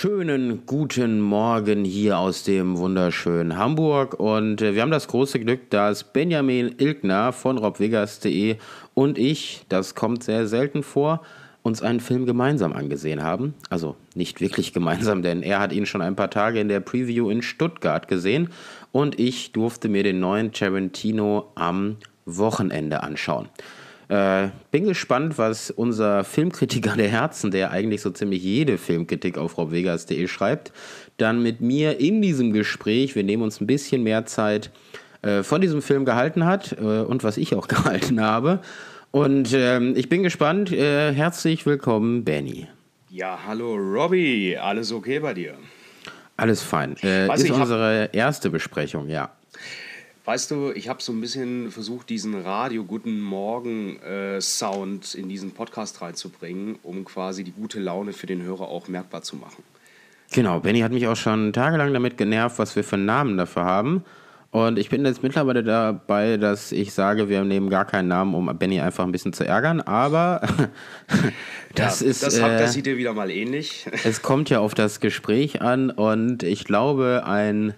schönen guten Morgen hier aus dem wunderschönen Hamburg. Und äh, wir haben das große Glück, dass Benjamin Ilkner von robvegas.de und ich, das kommt sehr selten vor, uns einen Film gemeinsam angesehen haben. Also nicht wirklich gemeinsam, denn er hat ihn schon ein paar Tage in der Preview in Stuttgart gesehen und ich durfte mir den neuen Tarantino am Wochenende anschauen. Äh, bin gespannt, was unser Filmkritiker der Herzen, der eigentlich so ziemlich jede Filmkritik auf robvegas.de schreibt, dann mit mir in diesem Gespräch, wir nehmen uns ein bisschen mehr Zeit, äh, von diesem Film gehalten hat äh, und was ich auch gehalten habe. Und ähm, ich bin gespannt. Äh, herzlich willkommen, Benny. Ja, hallo Robbie. Alles okay bei dir? Alles fein. Äh, ist unsere erste Besprechung, ja. Weißt du, ich habe so ein bisschen versucht, diesen Radio Guten Morgen äh, Sound in diesen Podcast reinzubringen, um quasi die gute Laune für den Hörer auch merkbar zu machen. Genau, Benny hat mich auch schon tagelang damit genervt, was wir für Namen dafür haben. Und ich bin jetzt mittlerweile dabei, dass ich sage, wir nehmen gar keinen Namen, um Benny einfach ein bisschen zu ärgern. Aber das ja, ist. Das, hat, das äh, sieht dir wieder mal ähnlich. es kommt ja auf das Gespräch an und ich glaube, ein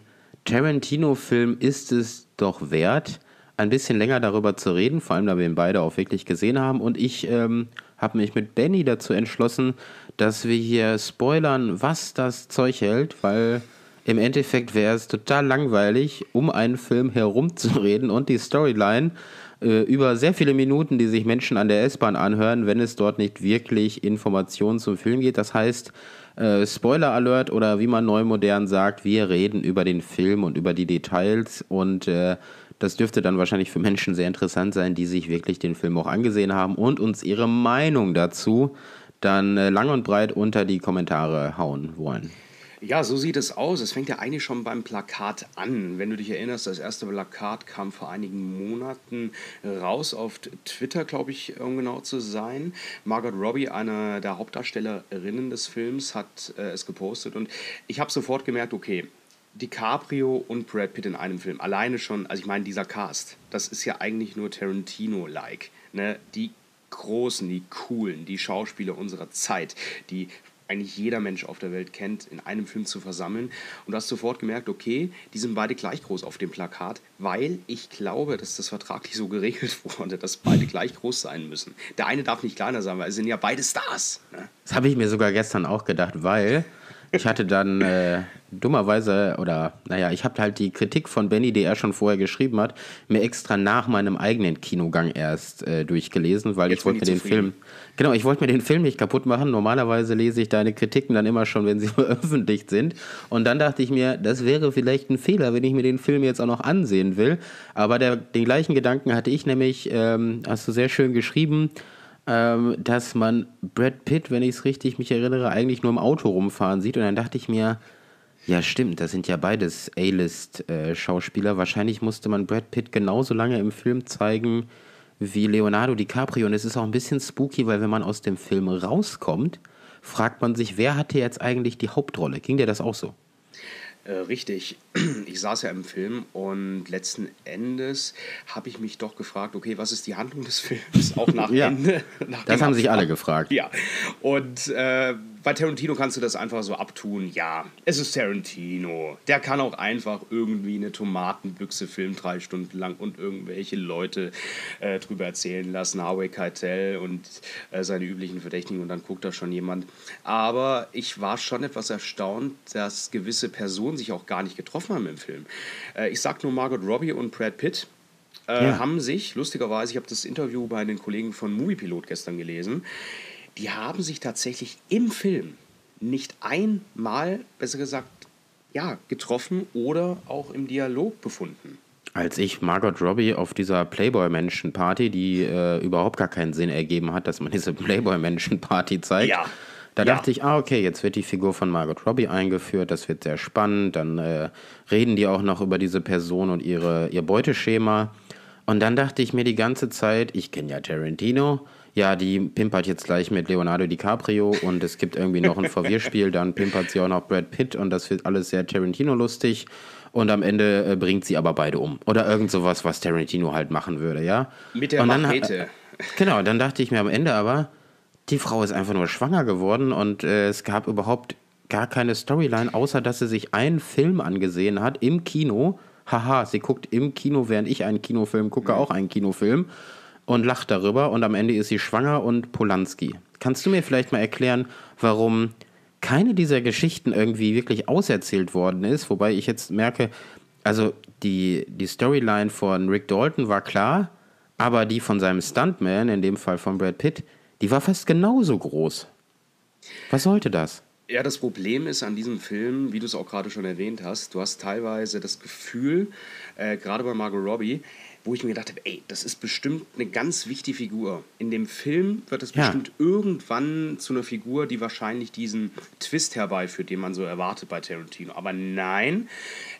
Tarantino-Film ist es doch wert, ein bisschen länger darüber zu reden, vor allem da wir ihn beide auch wirklich gesehen haben. Und ich ähm, habe mich mit Benny dazu entschlossen, dass wir hier spoilern, was das Zeug hält, weil im Endeffekt wäre es total langweilig, um einen Film herumzureden und die Storyline äh, über sehr viele Minuten, die sich Menschen an der S-Bahn anhören, wenn es dort nicht wirklich Informationen zum Film geht. Das heißt, äh, Spoiler Alert oder wie man neu modern sagt, wir reden über den Film und über die Details und äh, das dürfte dann wahrscheinlich für Menschen sehr interessant sein, die sich wirklich den Film auch angesehen haben und uns ihre Meinung dazu dann äh, lang und breit unter die Kommentare hauen wollen. Ja, so sieht es aus. Es fängt ja eigentlich schon beim Plakat an. Wenn du dich erinnerst, das erste Plakat kam vor einigen Monaten raus auf Twitter, glaube ich, um genau zu sein. Margot Robbie, eine der Hauptdarstellerinnen des Films, hat äh, es gepostet und ich habe sofort gemerkt, okay, DiCaprio und Brad Pitt in einem Film. Alleine schon, also ich meine, dieser Cast, das ist ja eigentlich nur Tarantino-like. Ne? Die großen, die coolen, die Schauspieler unserer Zeit, die eigentlich jeder Mensch auf der Welt kennt, in einem Film zu versammeln. Und du hast sofort gemerkt, okay, die sind beide gleich groß auf dem Plakat, weil ich glaube, dass das vertraglich so geregelt wurde, dass beide gleich groß sein müssen. Der eine darf nicht kleiner sein, weil es sind ja beide Stars. Ne? Das habe ich mir sogar gestern auch gedacht, weil ich hatte dann äh, dummerweise, oder naja, ich habe halt die Kritik von Benny, die er schon vorher geschrieben hat, mir extra nach meinem eigenen Kinogang erst äh, durchgelesen, weil Jetzt ich wollte mir den Film, genau, ich wollte mir den Film nicht kaputt machen. Normalerweise lese ich deine Kritiken dann immer schon, wenn sie veröffentlicht sind. Und dann dachte ich mir, das wäre vielleicht ein Fehler, wenn ich mir den Film jetzt auch noch ansehen will. Aber der, den gleichen Gedanken hatte ich nämlich, ähm, hast du sehr schön geschrieben, ähm, dass man Brad Pitt, wenn ich es richtig mich erinnere, eigentlich nur im Auto rumfahren sieht. Und dann dachte ich mir, ja, stimmt, das sind ja beides A-List-Schauspieler. Wahrscheinlich musste man Brad Pitt genauso lange im Film zeigen wie Leonardo DiCaprio. Und es ist auch ein bisschen spooky, weil wenn man aus dem Film rauskommt, fragt man sich, wer hatte jetzt eigentlich die Hauptrolle? Ging dir das auch so? Äh, richtig. Ich saß ja im Film und letzten Endes habe ich mich doch gefragt, okay, was ist die Handlung des Films? Auch nach ja, Ende. Nach das haben sich alle gefragt. Ja. Und äh, bei Tarantino kannst du das einfach so abtun. Ja, es ist Tarantino. Der kann auch einfach irgendwie eine Tomatenbüchse filmen, drei Stunden lang und irgendwelche Leute äh, drüber erzählen lassen. Harvey Keitel und äh, seine üblichen Verdächtigen und dann guckt da schon jemand. Aber ich war schon etwas erstaunt, dass gewisse Personen sich auch gar nicht getroffen haben im Film. Äh, ich sag nur Margot Robbie und Brad Pitt. Äh, ja. Haben sich, lustigerweise, ich habe das Interview bei den Kollegen von Moviepilot gestern gelesen, die haben sich tatsächlich im Film nicht einmal, besser gesagt, ja, getroffen oder auch im Dialog befunden. Als ich Margot Robbie auf dieser Playboy-Menschen-Party, die äh, überhaupt gar keinen Sinn ergeben hat, dass man diese Playboy-Menschen-Party zeigt, ja. da ja. dachte ich, ah, okay, jetzt wird die Figur von Margot Robbie eingeführt, das wird sehr spannend, dann äh, reden die auch noch über diese Person und ihre, ihr Beuteschema. Und dann dachte ich mir die ganze Zeit, ich kenne ja Tarantino, ja, die pimpert jetzt gleich mit Leonardo DiCaprio und es gibt irgendwie noch ein Verwirrspiel, dann pimpert sie auch noch Brad Pitt und das wird alles sehr Tarantino-lustig und am Ende äh, bringt sie aber beide um. Oder irgend sowas, was Tarantino halt machen würde, ja. Mit der und dann, Machete. Genau, dann dachte ich mir am Ende aber, die Frau ist einfach nur schwanger geworden und äh, es gab überhaupt gar keine Storyline, außer dass sie sich einen Film angesehen hat im Kino. Haha, sie guckt im Kino, während ich einen Kinofilm gucke, auch einen Kinofilm und lacht darüber und am Ende ist sie schwanger und Polanski. Kannst du mir vielleicht mal erklären, warum keine dieser Geschichten irgendwie wirklich auserzählt worden ist? Wobei ich jetzt merke, also die, die Storyline von Rick Dalton war klar, aber die von seinem Stuntman, in dem Fall von Brad Pitt, die war fast genauso groß. Was sollte das? Ja, das Problem ist an diesem Film, wie du es auch gerade schon erwähnt hast, du hast teilweise das Gefühl, äh, gerade bei Margot Robbie, wo ich mir gedacht habe, ey, das ist bestimmt eine ganz wichtige Figur. In dem Film wird es ja. bestimmt irgendwann zu einer Figur, die wahrscheinlich diesen Twist herbeiführt, den man so erwartet bei Tarantino. Aber nein,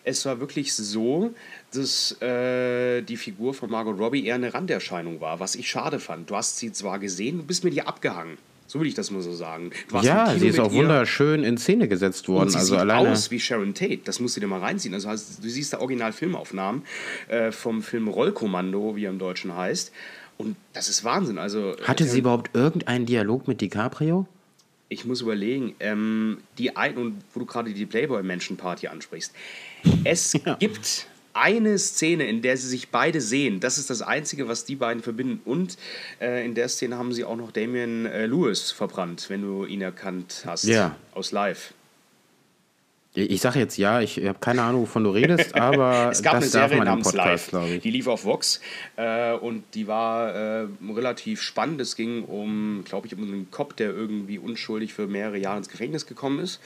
es war wirklich so, dass äh, die Figur von Margot Robbie eher eine Randerscheinung war, was ich schade fand. Du hast sie zwar gesehen, du bist mit ihr abgehangen. So will ich das mal so sagen. ja, sie ist auch wunderschön in Szene gesetzt worden. Und sie also sieht alleine aus wie Sharon Tate. Das musst du dir mal reinziehen. Also du siehst da Original-Filmaufnahmen äh, vom Film Rollkommando, wie er im Deutschen heißt. Und das ist Wahnsinn. Also, Hatte sie überhaupt irgendeinen Dialog mit DiCaprio? Ich muss überlegen, ähm, die ein und wo du gerade die Playboy-Menschen-Party ansprichst. Es ja. gibt eine Szene, in der sie sich beide sehen. Das ist das Einzige, was die beiden verbindet. Und äh, in der Szene haben sie auch noch Damian äh, Lewis verbrannt, wenn du ihn erkannt hast. Ja. Aus Live. Ich sage jetzt ja, ich habe keine Ahnung, wovon du redest, aber es gab das eine darf Serie man im namens Podcast, Live. Die lief auf Vox äh, und die war äh, relativ spannend. Es ging um, glaube ich, um einen Cop, der irgendwie unschuldig für mehrere Jahre ins Gefängnis gekommen ist.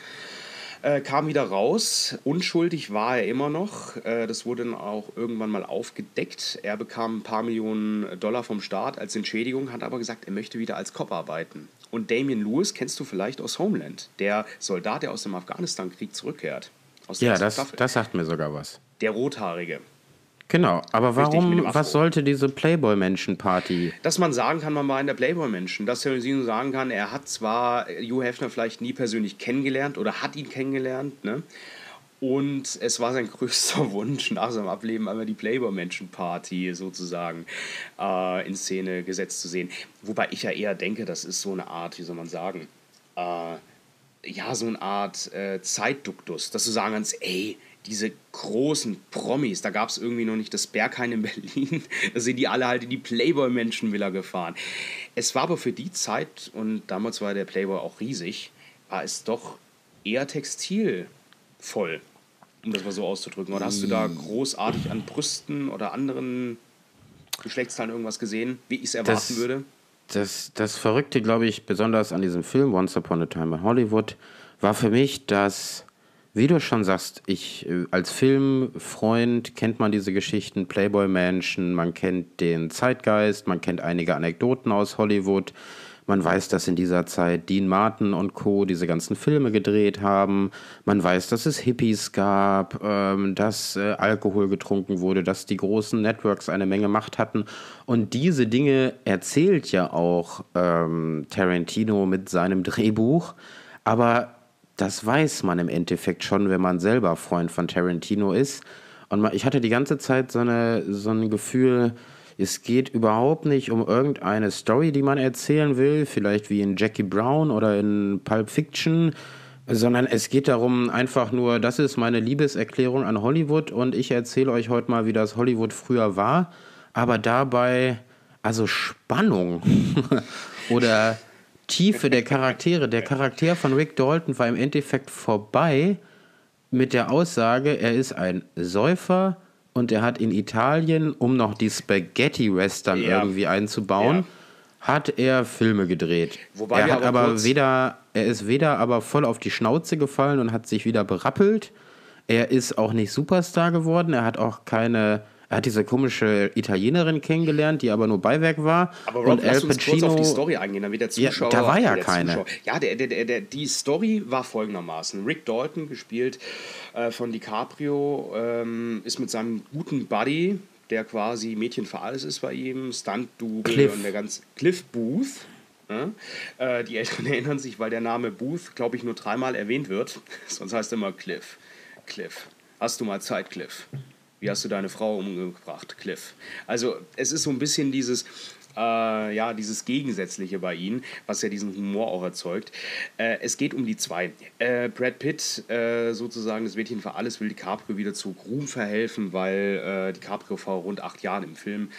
Äh, kam wieder raus. Unschuldig war er immer noch. Äh, das wurde dann auch irgendwann mal aufgedeckt. Er bekam ein paar Millionen Dollar vom Staat als Entschädigung, hat aber gesagt, er möchte wieder als Cop arbeiten. Und Damien Lewis kennst du vielleicht aus Homeland, der Soldat, der aus dem Afghanistan-Krieg zurückkehrt. ja, das, das sagt mir sogar was. Der Rothaarige. Genau, aber warum, was sollte diese Playboy-Menschen-Party? Dass man sagen kann, man war in der Playboy-Menschen. Dass Tarantino sagen kann, er hat zwar Hugh Hefner vielleicht nie persönlich kennengelernt oder hat ihn kennengelernt, ne? Und es war sein größter Wunsch, nach seinem Ableben einmal die Playboy-Menschen-Party sozusagen äh, in Szene gesetzt zu sehen. Wobei ich ja eher denke, das ist so eine Art, wie soll man sagen, äh, ja, so eine Art äh, Zeitduktus, dass du sagen kannst, ey, diese großen Promis, da gab es irgendwie noch nicht das Berghain in Berlin, da sind die alle halt in die Playboy-Menschenvilla gefahren. Es war aber für die Zeit, und damals war der Playboy auch riesig, war es doch eher textilvoll, um das mal so auszudrücken. Oder hast du da großartig an Brüsten oder anderen Geschlechtsteilen irgendwas gesehen, wie ich es erwarten das, würde? Das, das Verrückte, glaube ich, besonders an diesem Film Once Upon a Time in Hollywood, war für mich, dass wie du schon sagst, ich äh, als Filmfreund kennt man diese Geschichten, Playboy-Menschen, man kennt den Zeitgeist, man kennt einige Anekdoten aus Hollywood. Man weiß, dass in dieser Zeit Dean Martin und Co. diese ganzen Filme gedreht haben. Man weiß, dass es Hippies gab, ähm, dass äh, Alkohol getrunken wurde, dass die großen Networks eine Menge Macht hatten. Und diese Dinge erzählt ja auch ähm, Tarantino mit seinem Drehbuch. Aber das weiß man im Endeffekt schon, wenn man selber Freund von Tarantino ist. Und ich hatte die ganze Zeit so, eine, so ein Gefühl, es geht überhaupt nicht um irgendeine Story, die man erzählen will, vielleicht wie in Jackie Brown oder in Pulp Fiction, sondern es geht darum, einfach nur, das ist meine Liebeserklärung an Hollywood und ich erzähle euch heute mal, wie das Hollywood früher war, aber dabei, also Spannung oder Tiefe der Charaktere. Der Charakter von Rick Dalton war im Endeffekt vorbei mit der Aussage, er ist ein Säufer und er hat in Italien, um noch die Spaghetti-Western ja. irgendwie einzubauen, ja. hat er Filme gedreht. Wobei er hat aber, aber weder, er ist weder aber voll auf die Schnauze gefallen und hat sich wieder berappelt. Er ist auch nicht Superstar geworden. Er hat auch keine er hat diese komische Italienerin kennengelernt, die aber nur Beiwerk war. Aber Rob, und Al Pacino, uns kurz auf die Story eingehen, wird der Zuschauer... Ja, da war ja keine. Zuschauer, ja, der, der, der, die Story war folgendermaßen. Rick Dalton, gespielt äh, von DiCaprio, ähm, ist mit seinem guten Buddy, der quasi Mädchen für alles ist bei ihm, Stunt-Double und der ganz... Cliff Booth, ja? Äh, die Älteren erinnern sich, weil der Name Booth, glaube ich, nur dreimal erwähnt wird. Sonst heißt er immer Cliff. Cliff. Hast du mal Zeit, Cliff? Wie hast du deine Frau umgebracht, Cliff? Also es ist so ein bisschen dieses, äh, ja, dieses Gegensätzliche bei ihnen, was ja diesen Humor auch erzeugt. Äh, es geht um die zwei. Äh, Brad Pitt, äh, sozusagen das Mädchen für alles, will DiCaprio wieder zu Ruhm verhelfen, weil äh, DiCaprio vor rund acht Jahren im Film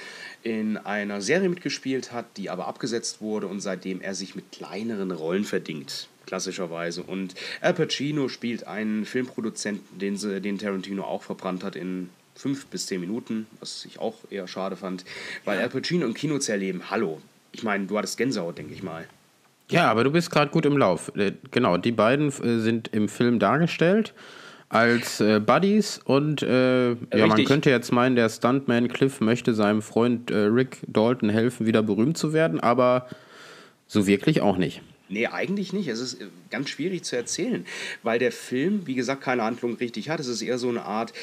in einer Serie mitgespielt hat, die aber abgesetzt wurde und seitdem er sich mit kleineren Rollen verdingt klassischerweise. Und Al Pacino spielt einen Filmproduzenten, den, den Tarantino auch verbrannt hat in fünf bis zehn Minuten, was ich auch eher schade fand, weil Al Pacino im Kino zu erleben, hallo, ich meine, du hattest Gänsehaut, denke ich mal. Ja, aber du bist gerade gut im Lauf. Äh, genau, die beiden äh, sind im Film dargestellt als äh, Buddies und äh, ja, man könnte jetzt meinen, der Stuntman Cliff möchte seinem Freund äh, Rick Dalton helfen, wieder berühmt zu werden, aber so wirklich auch nicht. Nee, eigentlich nicht. Es ist äh, ganz schwierig zu erzählen, weil der Film, wie gesagt, keine Handlung richtig hat. Es ist eher so eine Art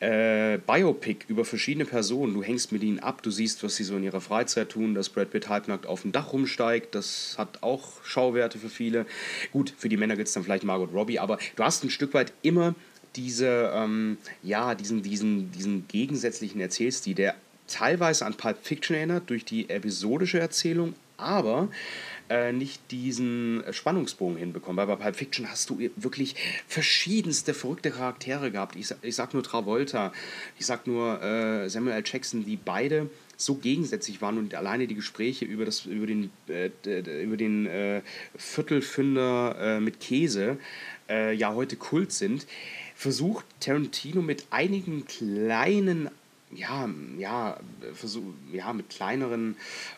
äh, Biopic über verschiedene Personen. Du hängst mit ihnen ab, du siehst, was sie so in ihrer Freizeit tun, dass Brad Pitt halbnackt auf dem Dach rumsteigt. Das hat auch Schauwerte für viele. Gut, für die Männer gibt es dann vielleicht Margot Robbie, aber du hast ein Stück weit immer diese, ähm, ja, diesen, diesen, diesen gegensätzlichen Erzählstil, der teilweise an Pulp Fiction erinnert durch die episodische Erzählung, aber äh, nicht diesen Spannungsbogen hinbekommen. Weil bei Pulp Fiction hast du wirklich verschiedenste verrückte Charaktere gehabt. Ich, ich sag nur Travolta, ich sag nur äh, Samuel L. Jackson, die beide so gegensätzlich waren und alleine die Gespräche über, das, über den, äh, über den äh, Viertelfünder äh, mit Käse äh, ja heute Kult sind, versucht Tarantino mit einigen kleinen ja, ja, versuch, ja, mit kleineren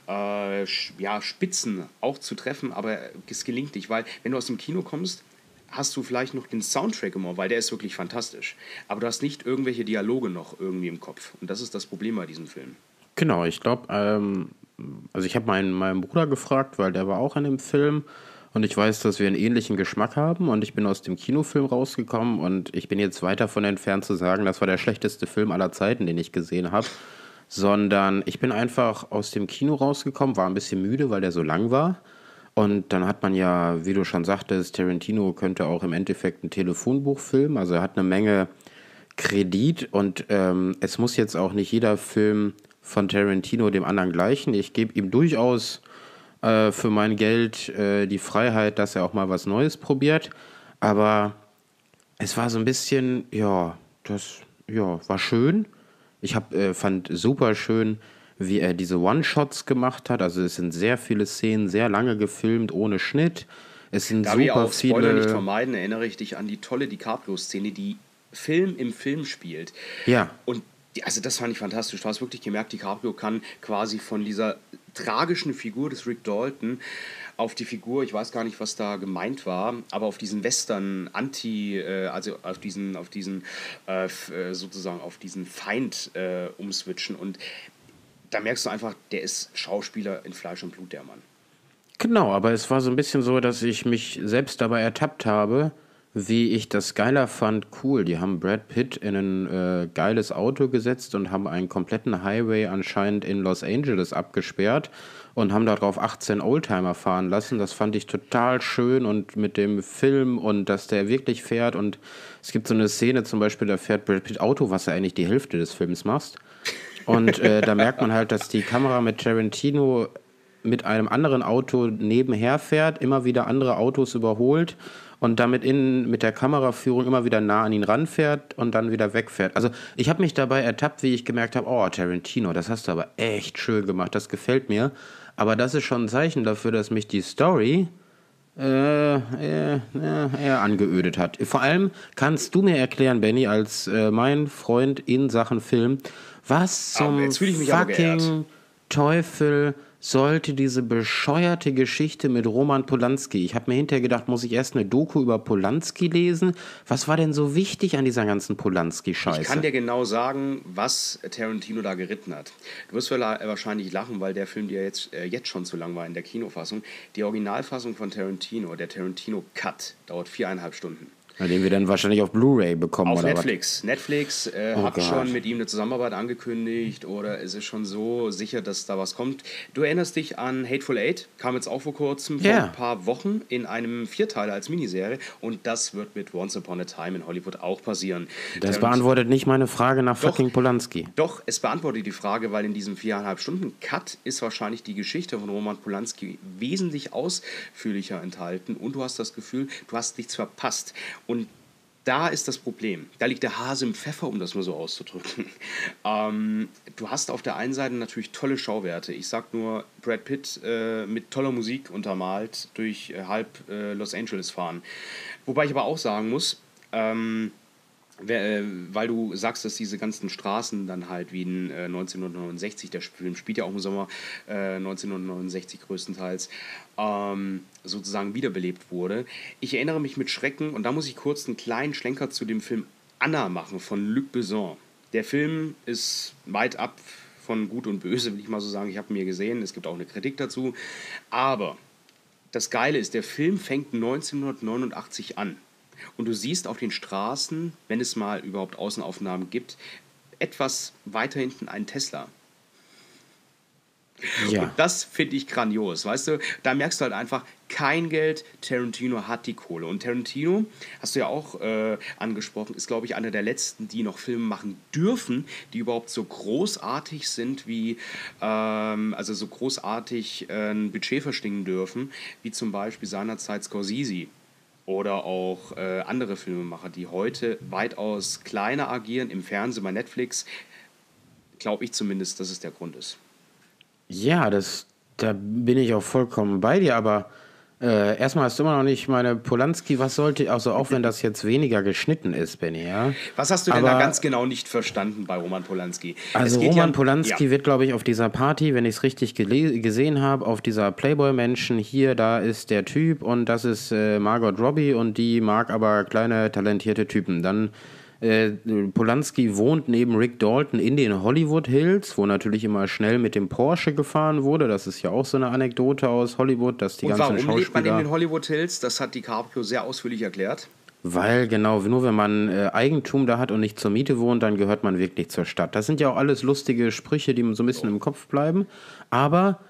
äh, ja, Spitzen auch zu treffen, aber es gelingt nicht, weil wenn du aus dem Kino kommst, hast du vielleicht noch den Soundtrack im Ohr, weil der ist wirklich fantastisch. Aber du hast nicht irgendwelche Dialoge noch irgendwie im Kopf. Und das ist das Problem bei diesem Film. Genau, ich glaube, ähm, also ich habe meinen, meinen Bruder gefragt, weil der war auch in dem Film und ich weiß, dass wir einen ähnlichen Geschmack haben und ich bin aus dem Kinofilm rausgekommen und ich bin jetzt weit davon entfernt zu sagen, das war der schlechteste Film aller Zeiten, den ich gesehen habe, sondern ich bin einfach aus dem Kino rausgekommen, war ein bisschen müde, weil der so lang war. Und dann hat man ja, wie du schon sagtest, Tarantino könnte auch im Endeffekt ein Telefonbuch filmen. Also er hat eine Menge Kredit und ähm, es muss jetzt auch nicht jeder Film von Tarantino dem anderen gleichen. Ich gebe ihm durchaus äh, für mein Geld äh, die Freiheit, dass er auch mal was Neues probiert. Aber es war so ein bisschen, ja, das ja, war schön. Ich hab, äh, fand super schön, wie er diese One-Shots gemacht hat. Also es sind sehr viele Szenen, sehr lange gefilmt, ohne Schnitt. Es sind da super wir auch viele. Spoiler nicht vermeiden, erinnere ich dich an die tolle DiCaprio-Szene, die Film im Film spielt. Ja. Und also das fand ich fantastisch. Du hast wirklich gemerkt, DiCaprio kann quasi von dieser tragischen Figur des Rick Dalton auf die Figur, ich weiß gar nicht, was da gemeint war, aber auf diesen Western Anti, äh, also auf diesen, auf diesen äh, äh, sozusagen auf diesen Feind äh, umswitchen. Und da merkst du einfach, der ist Schauspieler in Fleisch und Blut, der Mann. Genau, aber es war so ein bisschen so, dass ich mich selbst dabei ertappt habe, wie ich das geiler fand, cool. Die haben Brad Pitt in ein äh, geiles Auto gesetzt und haben einen kompletten Highway anscheinend in Los Angeles abgesperrt und haben darauf 18 Oldtimer fahren lassen. Das fand ich total schön und mit dem Film und dass der wirklich fährt. Und es gibt so eine Szene zum Beispiel, da fährt Brad Pitt Auto, was er eigentlich die Hälfte des Films macht. Und äh, da merkt man halt, dass die Kamera mit Tarantino mit einem anderen Auto nebenher fährt, immer wieder andere Autos überholt und damit in, mit der Kameraführung immer wieder nah an ihn ranfährt und dann wieder wegfährt. Also ich habe mich dabei ertappt, wie ich gemerkt habe, oh Tarantino, das hast du aber echt schön gemacht, das gefällt mir. Aber das ist schon ein Zeichen dafür, dass mich die Story äh, eher, eher angeödet hat. Vor allem kannst du mir erklären, Benny, als äh, mein Freund in Sachen Film, was zum fucking Teufel sollte diese bescheuerte Geschichte mit Roman Polanski. Ich habe mir hinterher gedacht, muss ich erst eine Doku über Polanski lesen? Was war denn so wichtig an dieser ganzen Polanski-Scheiße? Ich kann dir genau sagen, was Tarantino da geritten hat. Du wirst wahrscheinlich lachen, weil der Film dir jetzt, äh, jetzt schon zu lang war in der Kinofassung. Die Originalfassung von Tarantino, der Tarantino Cut, dauert viereinhalb Stunden. Den wir dann wahrscheinlich auf Blu-ray bekommen Auf oder Netflix. Netflix äh, Oh hat Gott. schon mit ihm eine Zusammenarbeit angekündigt oder ist es schon so sicher, dass da was kommt. Du erinnerst dich an Hateful Eight, kam jetzt auch vor kurzem, vor Ja. ein paar Wochen in einem Vierteiler als Miniserie und das wird mit Once Upon a Time in Hollywood auch passieren. Das Terrence- beantwortet nicht meine Frage nach fucking Polanski. Doch, es beantwortet die Frage, weil in diesem viereinhalb Stunden Cut ist wahrscheinlich die Geschichte von Roman Polanski wesentlich ausführlicher enthalten und du hast das Gefühl, du hast nichts verpasst. Und da ist das Problem. Da liegt der Hase im Pfeffer, um das mal so auszudrücken. Ähm, du hast auf der einen Seite natürlich tolle Schauwerte. Ich sag nur, Brad Pitt äh, mit toller Musik untermalt durch äh, halb äh, Los Angeles fahren. Wobei ich aber auch sagen muss, ähm, äh, weil du sagst, dass diese ganzen Straßen dann halt wie in äh, 1969, der Film spielt ja auch im Sommer äh, 1969 größtenteils, ähm, sozusagen wiederbelebt wurde. Ich erinnere mich mit Schrecken, und da muss ich kurz einen kleinen Schlenker zu dem Film Anna machen von Luc Besson. Der Film ist weit ab von Gut und Böse, will ich mal so sagen. Ich habe ihn mir gesehen, es gibt auch eine Kritik dazu. Aber das Geile ist, der Film fängt 1989 an. Und du siehst auf den Straßen, wenn es mal überhaupt Außenaufnahmen gibt, etwas weiter hinten einen Tesla. Ja. Und das finde ich grandios, weißt du? Da merkst du halt einfach, kein Geld, Tarantino hat die Kohle. Und Tarantino, hast du ja auch äh, angesprochen, ist, glaube ich, einer der letzten, die noch Filme machen dürfen, die überhaupt so großartig sind wie, ähm, also so großartig äh, ein Budget verschlingen dürfen, wie zum Beispiel seinerzeit Scorsese. Oder auch äh, andere Filmemacher, die heute weitaus kleiner agieren, im Fernsehen, bei Netflix. Glaube ich zumindest, dass es der Grund ist. Ja, das, da bin ich auch vollkommen bei dir, aber äh, erstmal hast du immer noch nicht meine Polanski, was sollte, also auch wenn das jetzt weniger geschnitten ist, Benny, ja. Was hast du denn da Aber- ganz genau nicht verstanden bei Roman Polanski? Also Roman ja- Polanski ja. wird, glaube ich, auf dieser Party, wenn ich es richtig gesehen habe, auf dieser Playboy-Menschen, hier, da ist der Typ und das ist äh, Margot Robbie und die mag aber kleine, talentierte Typen. Dann äh, Polanski wohnt neben Rick Dalton in den Hollywood Hills, wo natürlich immer schnell mit dem Porsche gefahren wurde. Das ist ja auch so eine Anekdote aus Hollywood, dass die Und ganzen warum lebt man in den Hollywood Hills? Das hat DiCaprio sehr ausführlich erklärt. Weil genau, nur wenn man äh, Eigentum da hat und nicht zur Miete wohnt, dann gehört man wirklich zur Stadt. Das sind ja auch alles lustige Sprüche, die so ein bisschen im Kopf bleiben. Aber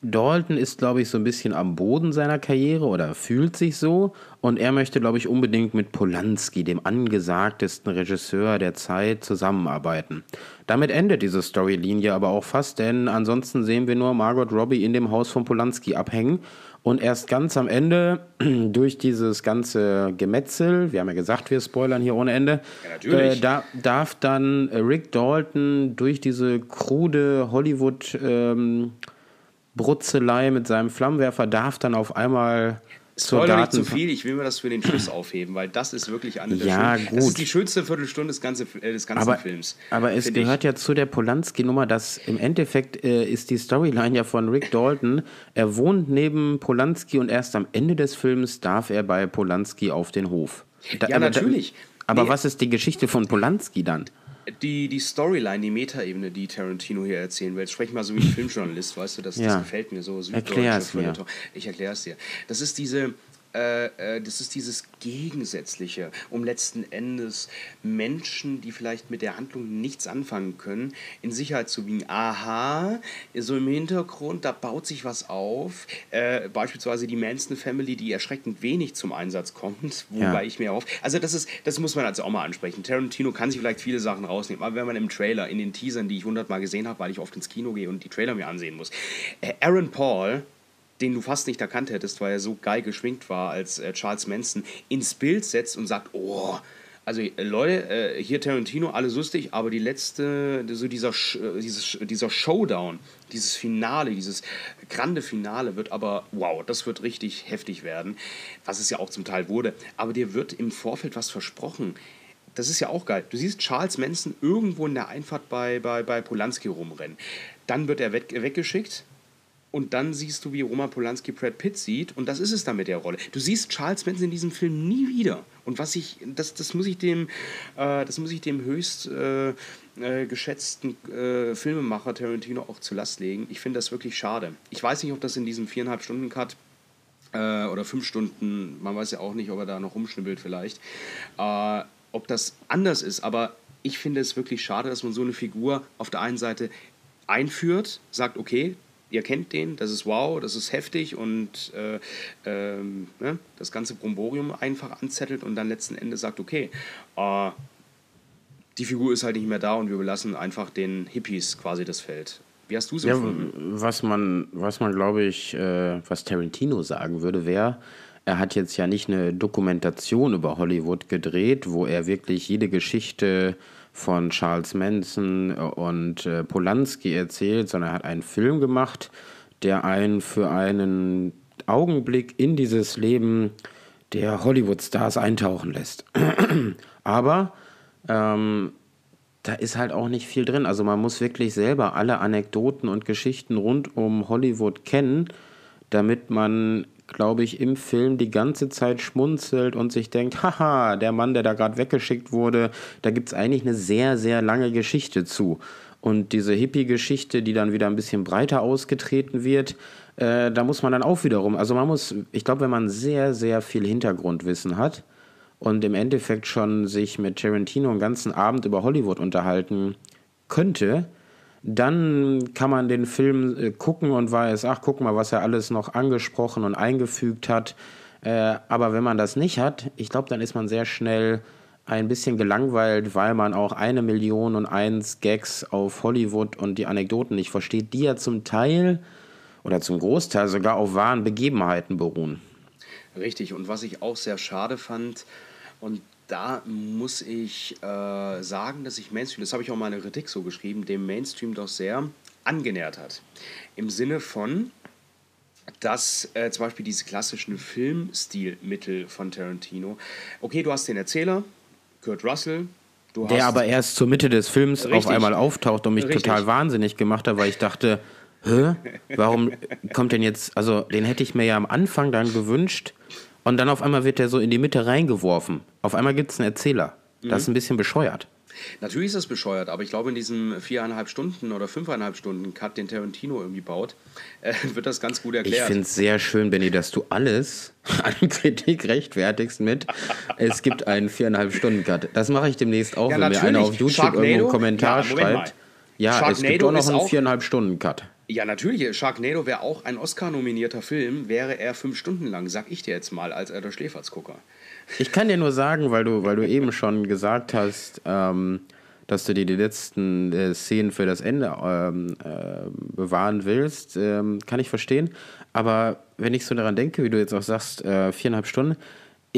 Dalton ist, glaube ich, so ein bisschen am Boden seiner Karriere oder fühlt sich so. Und er möchte, glaube ich, unbedingt mit Polanski, dem angesagtesten Regisseur der Zeit, zusammenarbeiten. Damit endet diese Storylinie aber auch fast, denn ansonsten sehen wir nur Margot Robbie in dem Haus von Polanski abhängen. Und erst ganz am Ende, durch dieses ganze Gemetzel, wir haben ja gesagt, wir spoilern hier ohne Ende, Ja, äh, da, darf dann Rick Dalton durch diese krude Hollywood- ähm, Brutzelei mit seinem Flammenwerfer darf dann auf einmal zur Spoiler nicht Daten... zu viel, ich will mir das für den Schluss aufheben, weil das ist wirklich eine der Ja, schönsten. gut. Das ist die schönste Viertelstunde des, ganze, äh, des ganzen aber, Films. aber es gehört ja zu der Polanski-Nummer, dass im Endeffekt äh, ist die Storyline ja von Rick Dalton. Er wohnt neben Polanski und erst am Ende des Films darf er bei Polanski auf den Hof. Da- Ja, aber natürlich. aber Nee. was ist die Geschichte von Polanski dann? Die, die Storyline, die Metaebene, die Tarantino hier erzählen will, jetzt sprech mal so wie ein Filmjournalist, weißt du, das, Ja. das gefällt mir so. Erklär es mir. Ich erkläre es dir. Das ist diese. Äh, äh, das ist dieses Gegensätzliche, um letzten Endes Menschen, die vielleicht mit der Handlung nichts anfangen können, in Sicherheit zu wiegen. Aha, so im Hintergrund, da baut sich was auf. Äh, beispielsweise die Manson Family, die erschreckend wenig zum Einsatz kommt, wobei Ja. ich mir auf. Also das ist, das muss man also auch mal ansprechen. Tarantino kann sich vielleicht viele Sachen rausnehmen, aber wenn man im Trailer, in den Teasern, die ich hundertmal gesehen habe, weil ich oft ins Kino gehe und die Trailer mir ansehen muss, äh, Aaron Paul, den du fast nicht erkannt hättest, weil er so geil geschminkt war als äh, Charles Manson, ins Bild setzt und sagt, oh, also äh, Leute, äh, hier Tarantino, alles lustig, aber die letzte, so dieser, äh, dieses, dieser Showdown, dieses Finale, dieses grande Finale wird aber, wow, das wird richtig heftig werden, was es ja auch zum Teil wurde. Aber dir wird im Vorfeld was versprochen. Das ist ja auch geil. Du siehst Charles Manson irgendwo in der Einfahrt bei, bei, bei Polanski rumrennen. Dann wird er weg, weggeschickt und dann siehst du, wie Roman Polanski Brad Pitt sieht. Und das ist es dann mit der Rolle. Du siehst Charles Manson in diesem Film nie wieder. Und was ich, das, das muss ich dem, äh, das muss ich dem höchst äh, äh, geschätzten äh, Filmemacher Tarantino auch zu Last legen. Ich finde das wirklich schade. Ich weiß nicht, ob das in diesem viereinhalb Stunden Cut Äh, oder fünf Stunden, man weiß ja auch nicht, ob er da noch rumschnibbelt vielleicht. Äh, ob das anders ist, aber ich finde es wirklich schade, dass man so eine Figur auf der einen Seite einführt, sagt, okay, ihr kennt den, das ist wow, das ist heftig und äh, ähm, ne, das ganze Bromborium einfach anzettelt und dann letzten Endes sagt, okay, äh, die Figur ist halt nicht mehr da und wir belassen einfach den Hippies quasi das Feld. Wie hast du es ja, Was man, was man glaube ich, äh, was Tarantino sagen würde, wäre, er hat jetzt ja nicht eine Dokumentation über Hollywood gedreht, wo er wirklich jede Geschichte von Charles Manson und äh, Polanski erzählt, sondern er hat einen Film gemacht, der einen für einen Augenblick in dieses Leben der Hollywood-Stars eintauchen lässt. Aber ähm, da ist halt auch nicht viel drin. Also man muss wirklich selber alle Anekdoten und Geschichten rund um Hollywood kennen, damit man glaube ich, im Film die ganze Zeit schmunzelt und sich denkt, haha, der Mann, der da gerade weggeschickt wurde, da gibt es eigentlich eine sehr, sehr lange Geschichte zu. Und diese Hippie-Geschichte, die dann wieder ein bisschen breiter ausgetreten wird, äh, da muss man dann auch wiederum, also man muss, ich glaube, wenn man sehr, sehr viel Hintergrundwissen hat und im Endeffekt schon sich mit Tarantino einen ganzen Abend über Hollywood unterhalten könnte, dann kann man den Film äh, gucken und weiß, ach, guck mal, was er alles noch angesprochen und eingefügt hat. Äh, aber wenn man das nicht hat, ich glaube, dann ist man sehr schnell ein bisschen gelangweilt, weil man auch eine Million und eins Gags auf Hollywood und die Anekdoten nicht versteht, die ja zum Teil oder zum Großteil sogar auf wahren Begebenheiten beruhen. Richtig, und was ich auch sehr schade fand, und da muss ich äh, sagen, dass sich Mainstream, das habe ich auch mal in der Kritik so geschrieben, dem Mainstream doch sehr angenähert hat. Im Sinne von, dass äh, zum Beispiel diese klassischen Filmstilmittel von Tarantino, okay, du hast den Erzähler, Kurt Russell, der aber erst zur Mitte des Films richtig, auf einmal auftaucht und mich richtig. total wahnsinnig gemacht hat, weil ich dachte, hä, warum kommt denn jetzt, also den hätte ich mir ja am Anfang dann gewünscht, und dann auf einmal wird der so in die Mitte reingeworfen. Auf einmal gibt es einen Erzähler. Das mhm. ist ein bisschen bescheuert. Natürlich ist das bescheuert, aber ich glaube, in diesem viereinhalb Stunden oder fünfeinhalb Stunden Cut, den Tarantino irgendwie baut, äh, wird das ganz gut erklärt. Ich finde es sehr schön, Benny, dass du alles an Kritik rechtfertigst mit, es gibt einen viereinhalb Stunden Cut. Das mache ich demnächst auch, ja, wenn mir einer auf YouTube irgendwo einen Kommentar ja, schreibt. Ja, Sharknado es gibt doch noch einen viereinhalb Stunden Cut. Ja, natürlich. Sharknado wäre auch ein Oscar-nominierter Film, wäre er fünf Stunden lang, sag ich dir jetzt mal, als er der Schläferzgucker. Ich kann dir nur sagen, weil du, weil du eben schon gesagt hast, ähm, dass du dir die letzten äh, Szenen für das Ende ähm, äh, bewahren willst, ähm, kann ich verstehen. Aber wenn ich so daran denke, wie du jetzt auch sagst, äh, viereinhalb Stunden,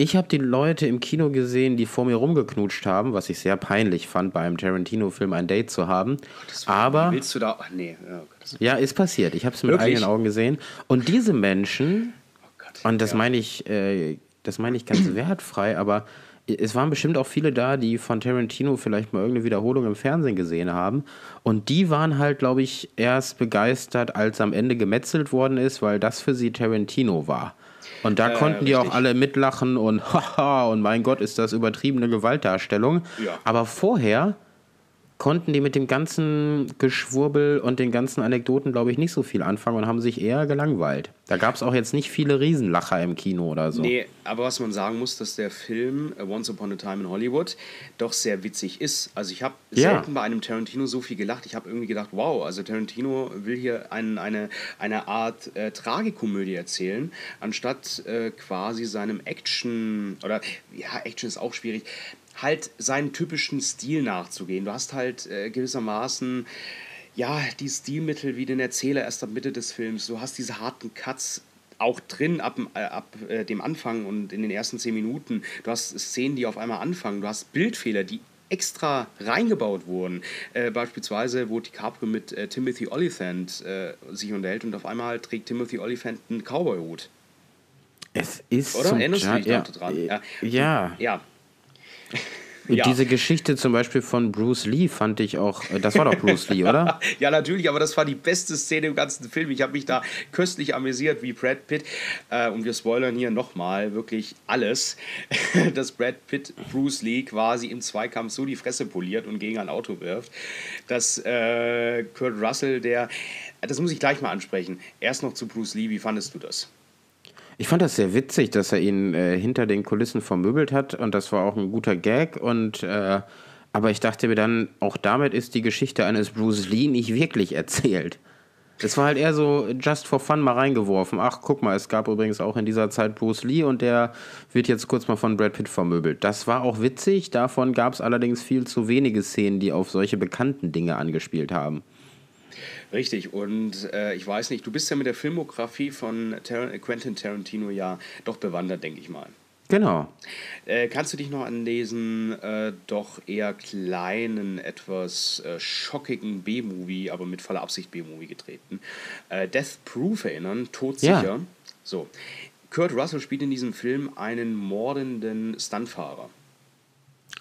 ich habe die Leute im Kino gesehen, die vor mir rumgeknutscht haben, was ich sehr peinlich fand, bei einem Tarantino-Film ein Date zu haben. War, Aber. Willst du da. Ach, nee. Ja, ja ist passiert. Ich habe es mit Wirklich? eigenen Augen gesehen. Und diese Menschen, oh Gott, und das ja. meine ich, äh, das meine ich ganz wertfrei, aber es waren bestimmt auch viele da, die von Tarantino vielleicht mal irgendeine Wiederholung im Fernsehen gesehen haben. Und die waren halt, glaube ich, erst begeistert, als am Ende gemetzelt worden ist, weil das für sie Tarantino war. Und da äh, konnten die auch alle mitlachen und haha, und mein Gott, ist das übertriebene Gewaltdarstellung. Ja. Aber vorher konnten die mit dem ganzen Geschwurbel und den ganzen Anekdoten, glaube ich, nicht so viel anfangen und haben sich eher gelangweilt. Da gab es auch jetzt nicht viele Riesenlacher im Kino oder so. Nee, aber was man sagen muss, dass der Film äh, Once Upon a Time in Hollywood doch sehr witzig ist. Also ich habe ja. selten bei einem Tarantino so viel gelacht. Ich habe irgendwie gedacht, wow, also Tarantino will hier ein, eine, eine Art äh, Tragikomödie erzählen, anstatt äh, quasi seinem Action, oder ja, Action ist auch schwierig, halt seinen typischen Stil nachzugehen. Du hast halt äh, gewissermaßen ja, die Stilmittel wie den Erzähler erst ab Mitte des Films. Du hast diese harten Cuts auch drin ab, äh, ab äh, dem Anfang und in den ersten zehn Minuten. Du hast Szenen, die auf einmal anfangen. Du hast Bildfehler, die extra reingebaut wurden. Äh, beispielsweise, wo DiCaprio mit äh, Timothy Oliphant äh, sich unterhält und auf einmal trägt Timothy Oliphant einen Cowboy-Hut. Es ist Oder? Erinnerst du dich ja, dran? Ja. ja. ja. Und ja. diese Geschichte zum Beispiel von Bruce Lee fand ich auch, äh, das war doch Bruce Lee, oder? ja, natürlich, aber das war die beste Szene im ganzen Film. Ich habe mich da köstlich amüsiert wie Brad Pitt. Äh, und wir spoilern hier nochmal wirklich alles, dass Brad Pitt Bruce Lee quasi im Zweikampf so die Fresse poliert und gegen ein Auto wirft, dass äh, Kurt Russell, der, das muss ich gleich mal ansprechen, erst noch zu Bruce Lee, wie fandest du das? Ich fand das sehr witzig, dass er ihn äh, hinter den Kulissen vermöbelt hat und das war auch ein guter Gag und äh, aber ich dachte mir dann, auch damit ist die Geschichte eines Bruce Lee nicht wirklich erzählt. Das war halt eher so just for fun mal reingeworfen. Ach, guck mal, es gab übrigens auch in dieser Zeit Bruce Lee und der wird jetzt kurz mal von Brad Pitt vermöbelt. Das war auch witzig, davon gab es allerdings viel zu wenige Szenen, die auf solche bekannten Dinge angespielt haben. Richtig, und äh, ich weiß nicht, du bist ja mit der Filmografie von Tar Quentin Tarantino ja doch bewandert, denke ich mal. Genau. Äh, kannst du dich noch an diesen äh, doch eher kleinen, etwas äh, schockigen B-Movie, aber mit voller Absicht B-Movie getreten, äh, Death Proof erinnern? Todsicher. Ja. So. Kurt Russell spielt in diesem Film einen mordenden Stuntfahrer.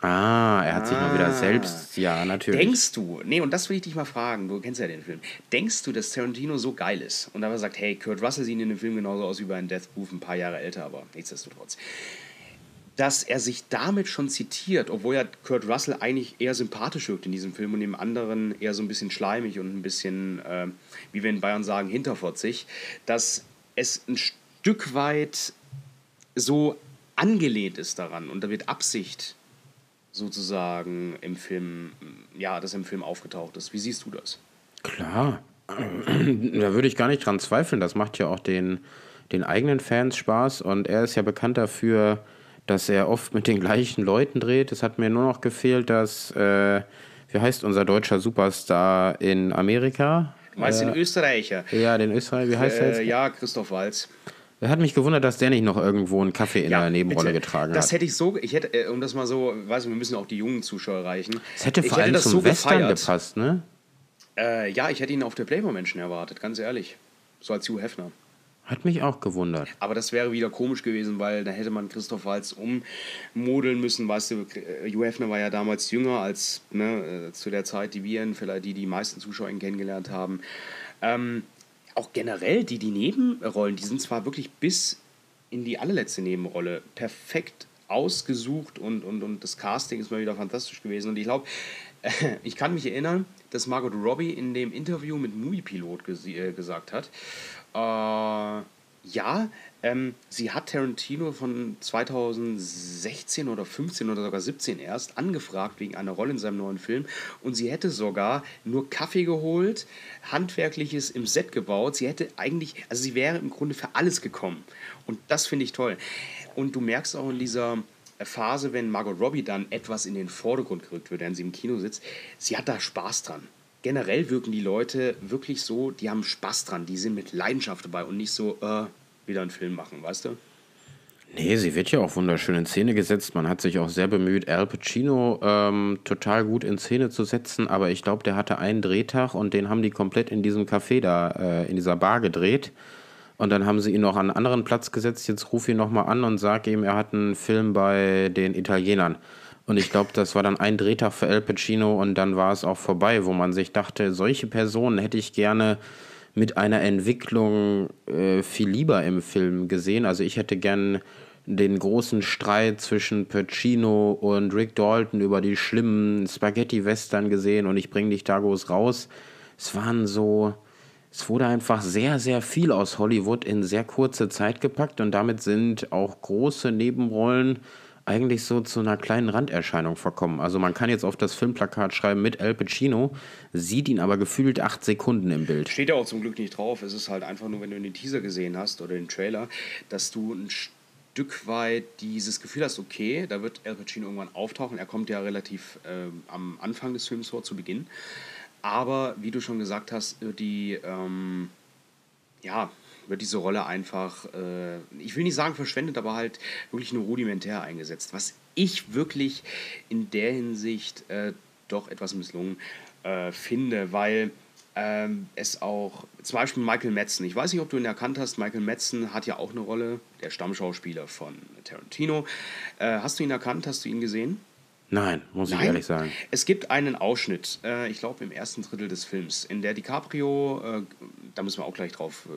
Ah, er hat ah. sich mal wieder selbst, ja, natürlich. Denkst du, nee, und das will ich dich mal fragen, du kennst ja den Film. Denkst du, dass Tarantino so geil ist und aber sagt, hey, Kurt Russell sieht in dem Film genauso aus wie bei Death Proof, ein paar Jahre älter, aber nichtsdestotrotz. Dass er sich damit schon zitiert, obwohl ja Kurt Russell eigentlich eher sympathisch wirkt in diesem Film und dem anderen eher so ein bisschen schleimig und ein bisschen, äh, wie wir in Bayern sagen, hinterfotzig, dass es ein Stück weit so angelehnt ist daran und da wird Absicht sozusagen im Film, ja, das im Film aufgetaucht ist. Wie siehst du das? Klar, da würde ich gar nicht dran zweifeln. Das macht ja auch den, den eigenen Fans Spaß und er ist ja bekannt dafür, dass er oft mit den gleichen Leuten dreht. Es hat mir nur noch gefehlt, dass, äh, wie heißt unser deutscher Superstar in Amerika? Du meinst äh, den Österreicher? Ja, den Österreicher, wie heißt er jetzt? Ja, Christoph Walz. Er hat mich gewundert, dass der nicht noch irgendwo einen Kaffee in ja, der Nebenrolle bitte. getragen das hat. Das hätte ich so, ich hätte, äh, um das mal so, weiß wir müssen auch die jungen Zuschauer erreichen. Es hätte vor allem zum so Western gefeiert. gepasst, ne? Äh, ja, ich hätte ihn auf der Playboy-Menschen erwartet, ganz ehrlich. So als Hugh Hefner. Hat mich auch gewundert. Aber das wäre wieder komisch gewesen, weil da hätte man Christoph Walz ummodeln müssen. Weißt du, äh, Hugh Hefner war ja damals jünger als ne, äh, zu der Zeit, die wir ihn, vielleicht die die meisten Zuschauer ihn kennengelernt haben. Ähm, auch generell, die, die Nebenrollen, die sind zwar wirklich bis in die allerletzte Nebenrolle perfekt ausgesucht und, und, und das Casting ist mal wieder fantastisch gewesen. Und ich glaube, ich kann mich erinnern, dass Margot Robbie in dem Interview mit Movie Pilot ges äh, gesagt hat, äh, ja, ähm, sie hat Tarantino von 2016 oder 15 oder sogar 17 erst angefragt wegen einer Rolle in seinem neuen Film und sie hätte sogar nur Kaffee geholt, handwerkliches im Set gebaut. Sie hätte eigentlich, also sie wäre im Grunde für alles gekommen und das finde ich toll. Und du merkst auch in dieser Phase, wenn Margot Robbie dann etwas in den Vordergrund gerückt wird, während sie im Kino sitzt, sie hat da Spaß dran generell wirken die Leute wirklich so, die haben Spaß dran, die sind mit Leidenschaft dabei und nicht so, äh, wieder einen Film machen, weißt du? Nee, sie wird ja auch wunderschön in Szene gesetzt. Man hat sich auch sehr bemüht, Al Pacino ähm, total gut in Szene zu setzen, aber ich glaube, der hatte einen Drehtag und den haben die komplett in diesem Café da, äh, in dieser Bar gedreht. Und dann haben sie ihn noch an einen anderen Platz gesetzt. Jetzt ruf ihn nochmal an und sag ihm, er hat einen Film bei den Italienern. Und ich glaube, das war dann ein Drehtag für Al Pacino und dann war es auch vorbei, wo man sich dachte, solche Personen hätte ich gerne mit einer Entwicklung äh, viel lieber im Film gesehen. Also ich hätte gern den großen Streit zwischen Pacino und Rick Dalton über die schlimmen Spaghetti-Western gesehen und ich bringe dich da groß raus. Es waren so, es wurde einfach sehr, sehr viel aus Hollywood in sehr kurze Zeit gepackt und damit sind auch große Nebenrollen eigentlich so zu einer kleinen Randerscheinung verkommen. Also man kann jetzt auf das Filmplakat schreiben mit Al Pacino, sieht ihn aber gefühlt acht Sekunden im Bild. Steht ja auch zum Glück nicht drauf. Es ist halt einfach nur, wenn du den Teaser gesehen hast oder den Trailer, dass du ein Stück weit dieses Gefühl hast, okay, da wird Al Pacino irgendwann auftauchen. Er kommt ja relativ äh, am Anfang des Films vor, zu Beginn. Aber wie du schon gesagt hast, die ähm, ja, wird diese Rolle einfach, äh, ich will nicht sagen verschwendet, aber halt wirklich nur rudimentär eingesetzt. Was ich wirklich in der Hinsicht äh, doch etwas misslungen äh, finde, weil ähm, es auch, zum Beispiel Michael Madsen, ich weiß nicht, ob du ihn erkannt hast, Michael Madsen hat ja auch eine Rolle, der Stammschauspieler von Tarantino. Äh, hast du ihn erkannt, hast du ihn gesehen? Nein, muss Nein. ich ehrlich sagen. Es gibt einen Ausschnitt, äh, ich glaube im ersten Drittel des Films, in der DiCaprio, äh, da müssen wir auch gleich drauf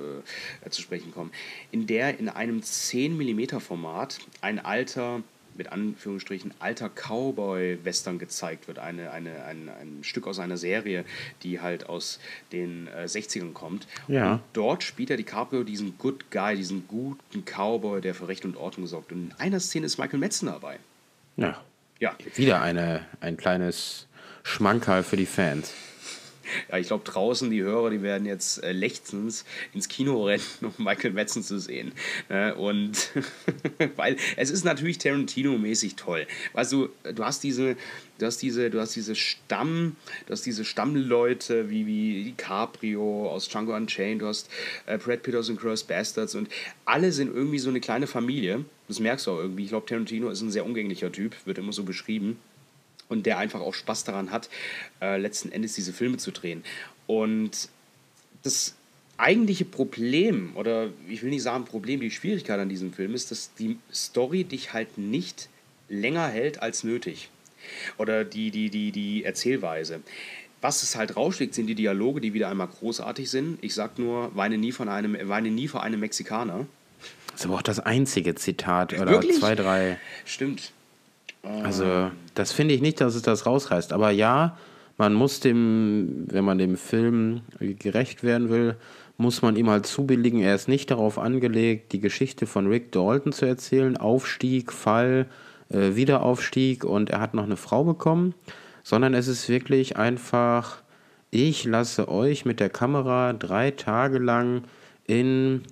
äh, zu sprechen kommen, in der in einem 10 mm Format ein alter mit Anführungsstrichen alter Cowboy-Western gezeigt wird. Eine, eine, ein, ein Stück aus einer Serie, die halt aus den äh, 60ern kommt. Ja. Und dort spielt er DiCaprio diesen Good Guy, diesen guten Cowboy, der für Recht und Ordnung sorgt. Und in einer Szene ist Michael Madsen dabei. Ja. Ja, Wieder eine, ein kleines Schmankerl für die Fans. Ja, ich glaube, draußen die Hörer, die werden jetzt äh, lechzens ins Kino rennen, um Michael Madsen zu sehen. Ne? Und weil es ist natürlich Tarantino-mäßig toll. Weißt du, du hast diese, du hast diese, du hast diese Stamm, du hast diese Stammleute wie, wie DiCaprio aus Django Unchained, du hast äh, Brad Pitt aus Cross Bastards und alle sind irgendwie so eine kleine Familie. Das merkst du auch irgendwie. Ich glaube, Tarantino ist ein sehr umgänglicher Typ, wird immer so beschrieben und der einfach auch Spaß daran hat, äh, letzten Endes diese Filme zu drehen. Und das eigentliche Problem, oder ich will nicht sagen Problem, die Schwierigkeit an diesem Film ist, dass die Story dich halt nicht länger hält als nötig. Oder die, die, die, die Erzählweise. Was es halt rausschlägt, sind die Dialoge, die wieder einmal großartig sind. Ich sag nur, weine nie, von einem, weine nie vor einem Mexikaner. Das ist aber auch das einzige Zitat oder Wirklich? zwei, drei. Stimmt. Also, das finde ich nicht, dass es das rausreißt. Aber ja, man muss dem, wenn man dem Film gerecht werden will, muss man ihm halt zubilligen. Er ist nicht darauf angelegt, die Geschichte von Rick Dalton zu erzählen. Aufstieg, Fall, äh, Wiederaufstieg und er hat noch eine Frau bekommen. Sondern es ist wirklich einfach, ich lasse euch mit der Kamera drei Tage lang in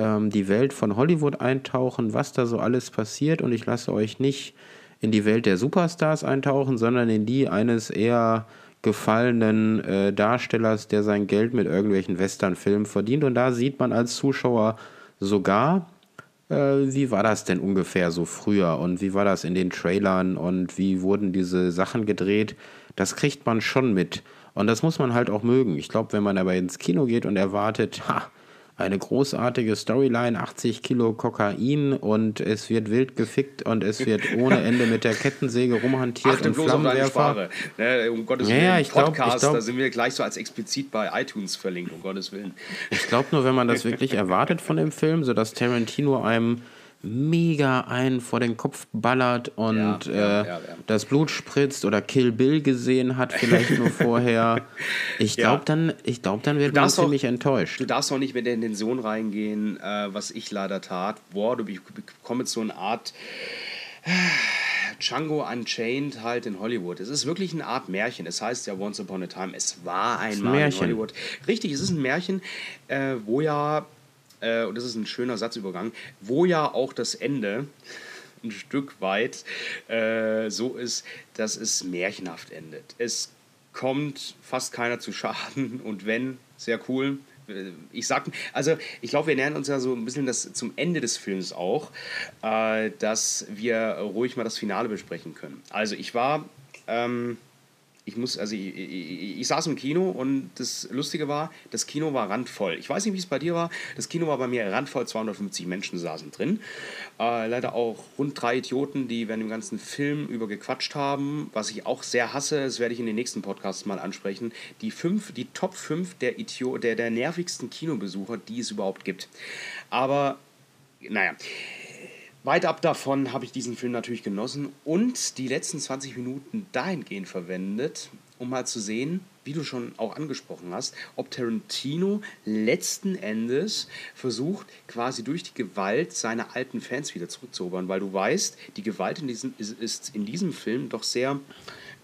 ähm, die Welt von Hollywood eintauchen, was da so alles passiert und ich lasse euch nicht in die Welt der Superstars eintauchen, sondern in die eines eher gefallenen äh, Darstellers, der sein Geld mit irgendwelchen Westernfilmen verdient. Und da sieht man als Zuschauer sogar, äh, wie war das denn ungefähr so früher und wie war das in den Trailern und wie wurden diese Sachen gedreht. Das kriegt man schon mit. Und das muss man halt auch mögen. Ich glaube, wenn man aber ins Kino geht und erwartet, ha, eine großartige Storyline, 80 Kilo Kokain und es wird wild gefickt und es wird ohne Ende mit der Kettensäge rumhantiert Achte und bloß Flammenwerfer. Ne, um Gottes Willen, ja, ich glaub- Podcast, ich glaub- da sind wir gleich so als explizit bei iTunes verlinkt, um Gottes Willen. Ich glaube nur, wenn man das wirklich erwartet von dem Film, so dass Tarantino einem mega einen vor den Kopf ballert und Ja, äh, ja, ja. das Blut spritzt oder Kill Bill gesehen hat, vielleicht nur vorher. Ich glaube, dann, ich glaub, dann wird man auch- ziemlich enttäuscht. Du darfst auch nicht mit der Intention reingehen, äh, was ich leider tat. Boah, du jetzt so eine Art äh, Django Unchained halt in Hollywood. Es ist wirklich eine Art Märchen. Es heißt ja Once Upon a Time, es war einmal in Märchen. Hollywood. Richtig, es ist ein Märchen, äh, wo ja, äh, und das ist ein schöner Satzübergang, wo ja auch das Ende ein Stück weit äh, so ist, dass es märchenhaft endet. Es kommt fast keiner zu Schaden und wenn, sehr cool. Äh, Ich sag, also ich glaube, wir nähern uns ja so ein bisschen das zum Ende des Films auch, äh, dass wir ruhig mal das Finale besprechen können. Also ich war, ähm, ich muss, also ich, ich, ich saß im Kino und das Lustige war, das Kino war randvoll. Ich weiß nicht, wie es bei dir war. Das Kino war bei mir randvoll, 250 Menschen saßen drin. Äh, leider auch rund drei Idioten, die während dem ganzen Film über gequatscht haben. Was ich auch sehr hasse, das werde ich in den nächsten Podcasts mal ansprechen. Die fünf, die Top 5 der, der, der nervigsten Kinobesucher, die es überhaupt gibt. Aber, naja. Weit ab davon habe ich diesen Film natürlich genossen und die letzten 20 Minuten dahingehend verwendet, um mal zu sehen, wie du schon auch angesprochen hast, ob Tarantino letzten Endes versucht, quasi durch die Gewalt seine alten Fans wieder zurückzuerobern, weil du weißt, die Gewalt in diesem, ist, ist in diesem Film doch sehr,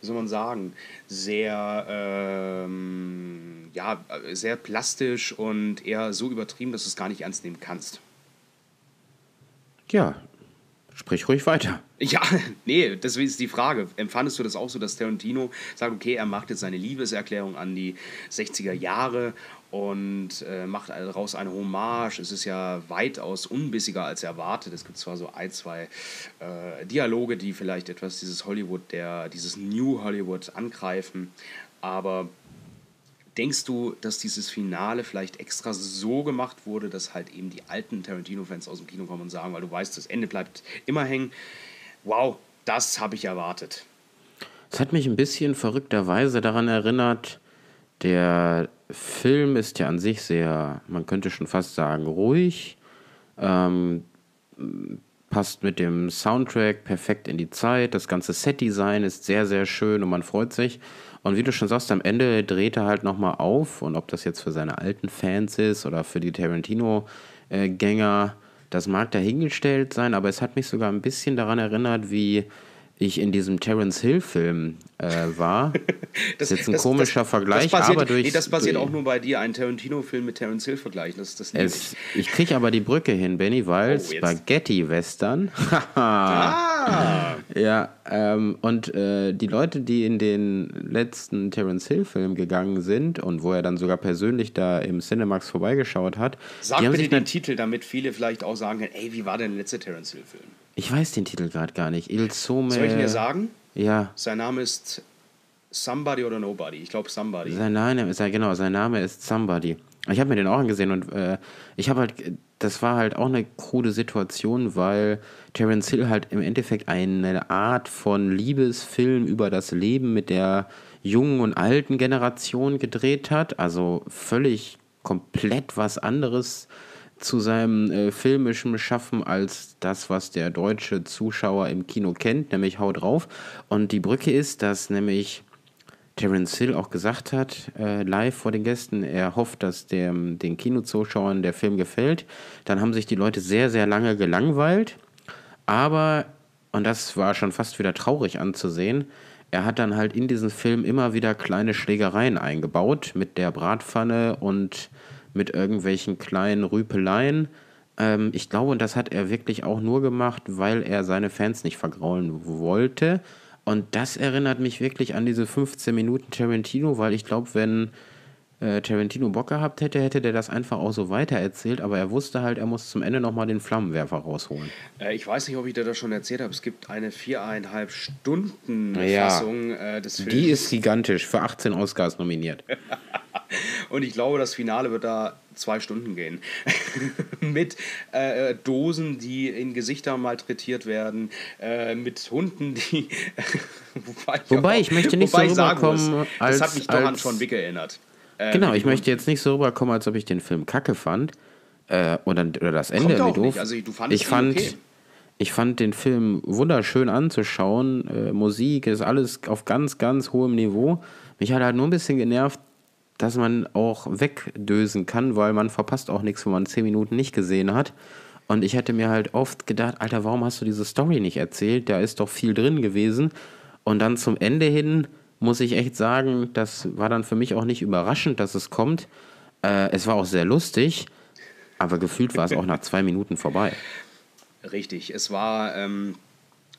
wie soll man sagen, sehr, ähm, ja, sehr plastisch und eher so übertrieben, dass du es gar nicht ernst nehmen kannst. Ja, sprich ruhig weiter. Ja, nee, deswegen ist die Frage. Empfandest du das auch so, dass Tarantino sagt, okay, er macht jetzt seine Liebeserklärung an die 60er Jahre und äh, macht daraus eine Hommage? Es ist ja weitaus unbissiger als erwartet. Es gibt zwar so ein, zwei äh, Dialoge, die vielleicht etwas dieses Hollywood, der, dieses New Hollywood angreifen, aber Denkst du, dass dieses Finale vielleicht extra so gemacht wurde, dass halt eben die alten Tarantino-Fans aus dem Kino kommen und sagen, weil du weißt, das Ende bleibt immer hängen. Wow, das habe ich erwartet. Es hat mich ein bisschen verrückterweise daran erinnert, der Film ist ja an sich sehr, man könnte schon fast sagen, ruhig. Ähm, passt mit dem Soundtrack perfekt in die Zeit. Das ganze Setdesign ist sehr, sehr schön und man freut sich. Und wie du schon sagst, am Ende dreht er halt nochmal auf. Und ob das jetzt für seine alten Fans ist oder für die Tarantino-Gänger, das mag dahingestellt sein. Aber es hat mich sogar ein bisschen daran erinnert, wie ich in diesem Terence Hill-Film äh, war. das, ist jetzt ein das, komischer das, Vergleich, basiert, aber durch. Nee, das basiert auch nur bei dir, einen Tarantino-Film mit Terence Hill vergleichen. Das, das es, ich kriege aber die Brücke hin, Benny, weil oh, Spaghetti-Western. ah! Ja, ähm, und äh, die Leute, die in den letzten Terence Hill-Film gegangen sind und wo er dann sogar persönlich da im Cinemax vorbeigeschaut hat. Sag bitte den Titel, damit viele vielleicht auch sagen können: ey, wie war denn der letzte Terence Hill-Film? Ich weiß den Titel gerade gar nicht. Il Some. Soll ich dir sagen? Ja. Sein Name ist Somebody oder Nobody. Ich glaube Somebody. Sein Name, sein, genau, sein Name ist Somebody. Ich habe mir den auch angesehen und äh, ich habe halt, das war halt auch eine krude Situation, weil Terence Hill halt im Endeffekt eine Art von Liebesfilm über das Leben mit der jungen und alten Generation gedreht hat. Also völlig komplett was anderes zu seinem äh, filmischen Schaffen als das, was der deutsche Zuschauer im Kino kennt, nämlich Hau drauf. Und die Brücke ist, dass nämlich Terence Hill auch gesagt hat, äh, live vor den Gästen, er hofft, dass dem, den Kinozuschauern der Film gefällt. Dann haben sich die Leute sehr, sehr lange gelangweilt. Aber, und das war schon fast wieder traurig anzusehen, er hat dann halt in diesen Film immer wieder kleine Schlägereien eingebaut mit der Bratpfanne und mit irgendwelchen kleinen Rüpeleien. Ähm, ich glaube, und das hat er wirklich auch nur gemacht, weil er seine Fans nicht vergraulen wollte. Und das erinnert mich wirklich an diese 15 Minuten Tarantino, weil ich glaube, wenn äh, Tarantino Bock gehabt hätte, hätte der das einfach auch so weitererzählt, aber er wusste halt, er muss zum Ende nochmal den Flammenwerfer rausholen. Äh, ich weiß nicht, ob ich dir das schon erzählt habe. Es gibt eine viereinhalb Stunden ja, Fassung äh, des Films. Die ist gigantisch, für 18 Oscars nominiert. Und ich glaube, das Finale wird da zwei Stunden gehen. mit äh, Dosen, die in Gesichter malträtiert werden, äh, mit Hunden, die. wobei, ich, wobei, ich möchte nicht so rüberkommen. Muss, als, das hat mich doch an John Wick erinnert. Äh, genau, ich möchte jetzt nicht so rüberkommen, als ob ich den Film kacke fand. Äh, oder, oder das Ende irgendwie doof. Also, du fandest ich fand, okay. ich fand den Film wunderschön anzuschauen. Äh, Musik ist alles auf ganz, ganz hohem Niveau. Mich hat halt nur ein bisschen genervt, dass man auch wegdösen kann, weil man verpasst auch nichts, wenn man zehn Minuten nicht gesehen hat. Und ich hätte mir halt oft gedacht, Alter, warum hast du diese Story nicht erzählt? Da ist doch viel drin gewesen. Und dann zum Ende hin muss ich echt sagen, das war dann für mich auch nicht überraschend, dass es kommt. Äh, es war auch sehr lustig, aber gefühlt war es auch nach zwei Minuten vorbei. Richtig, es war. Ähm,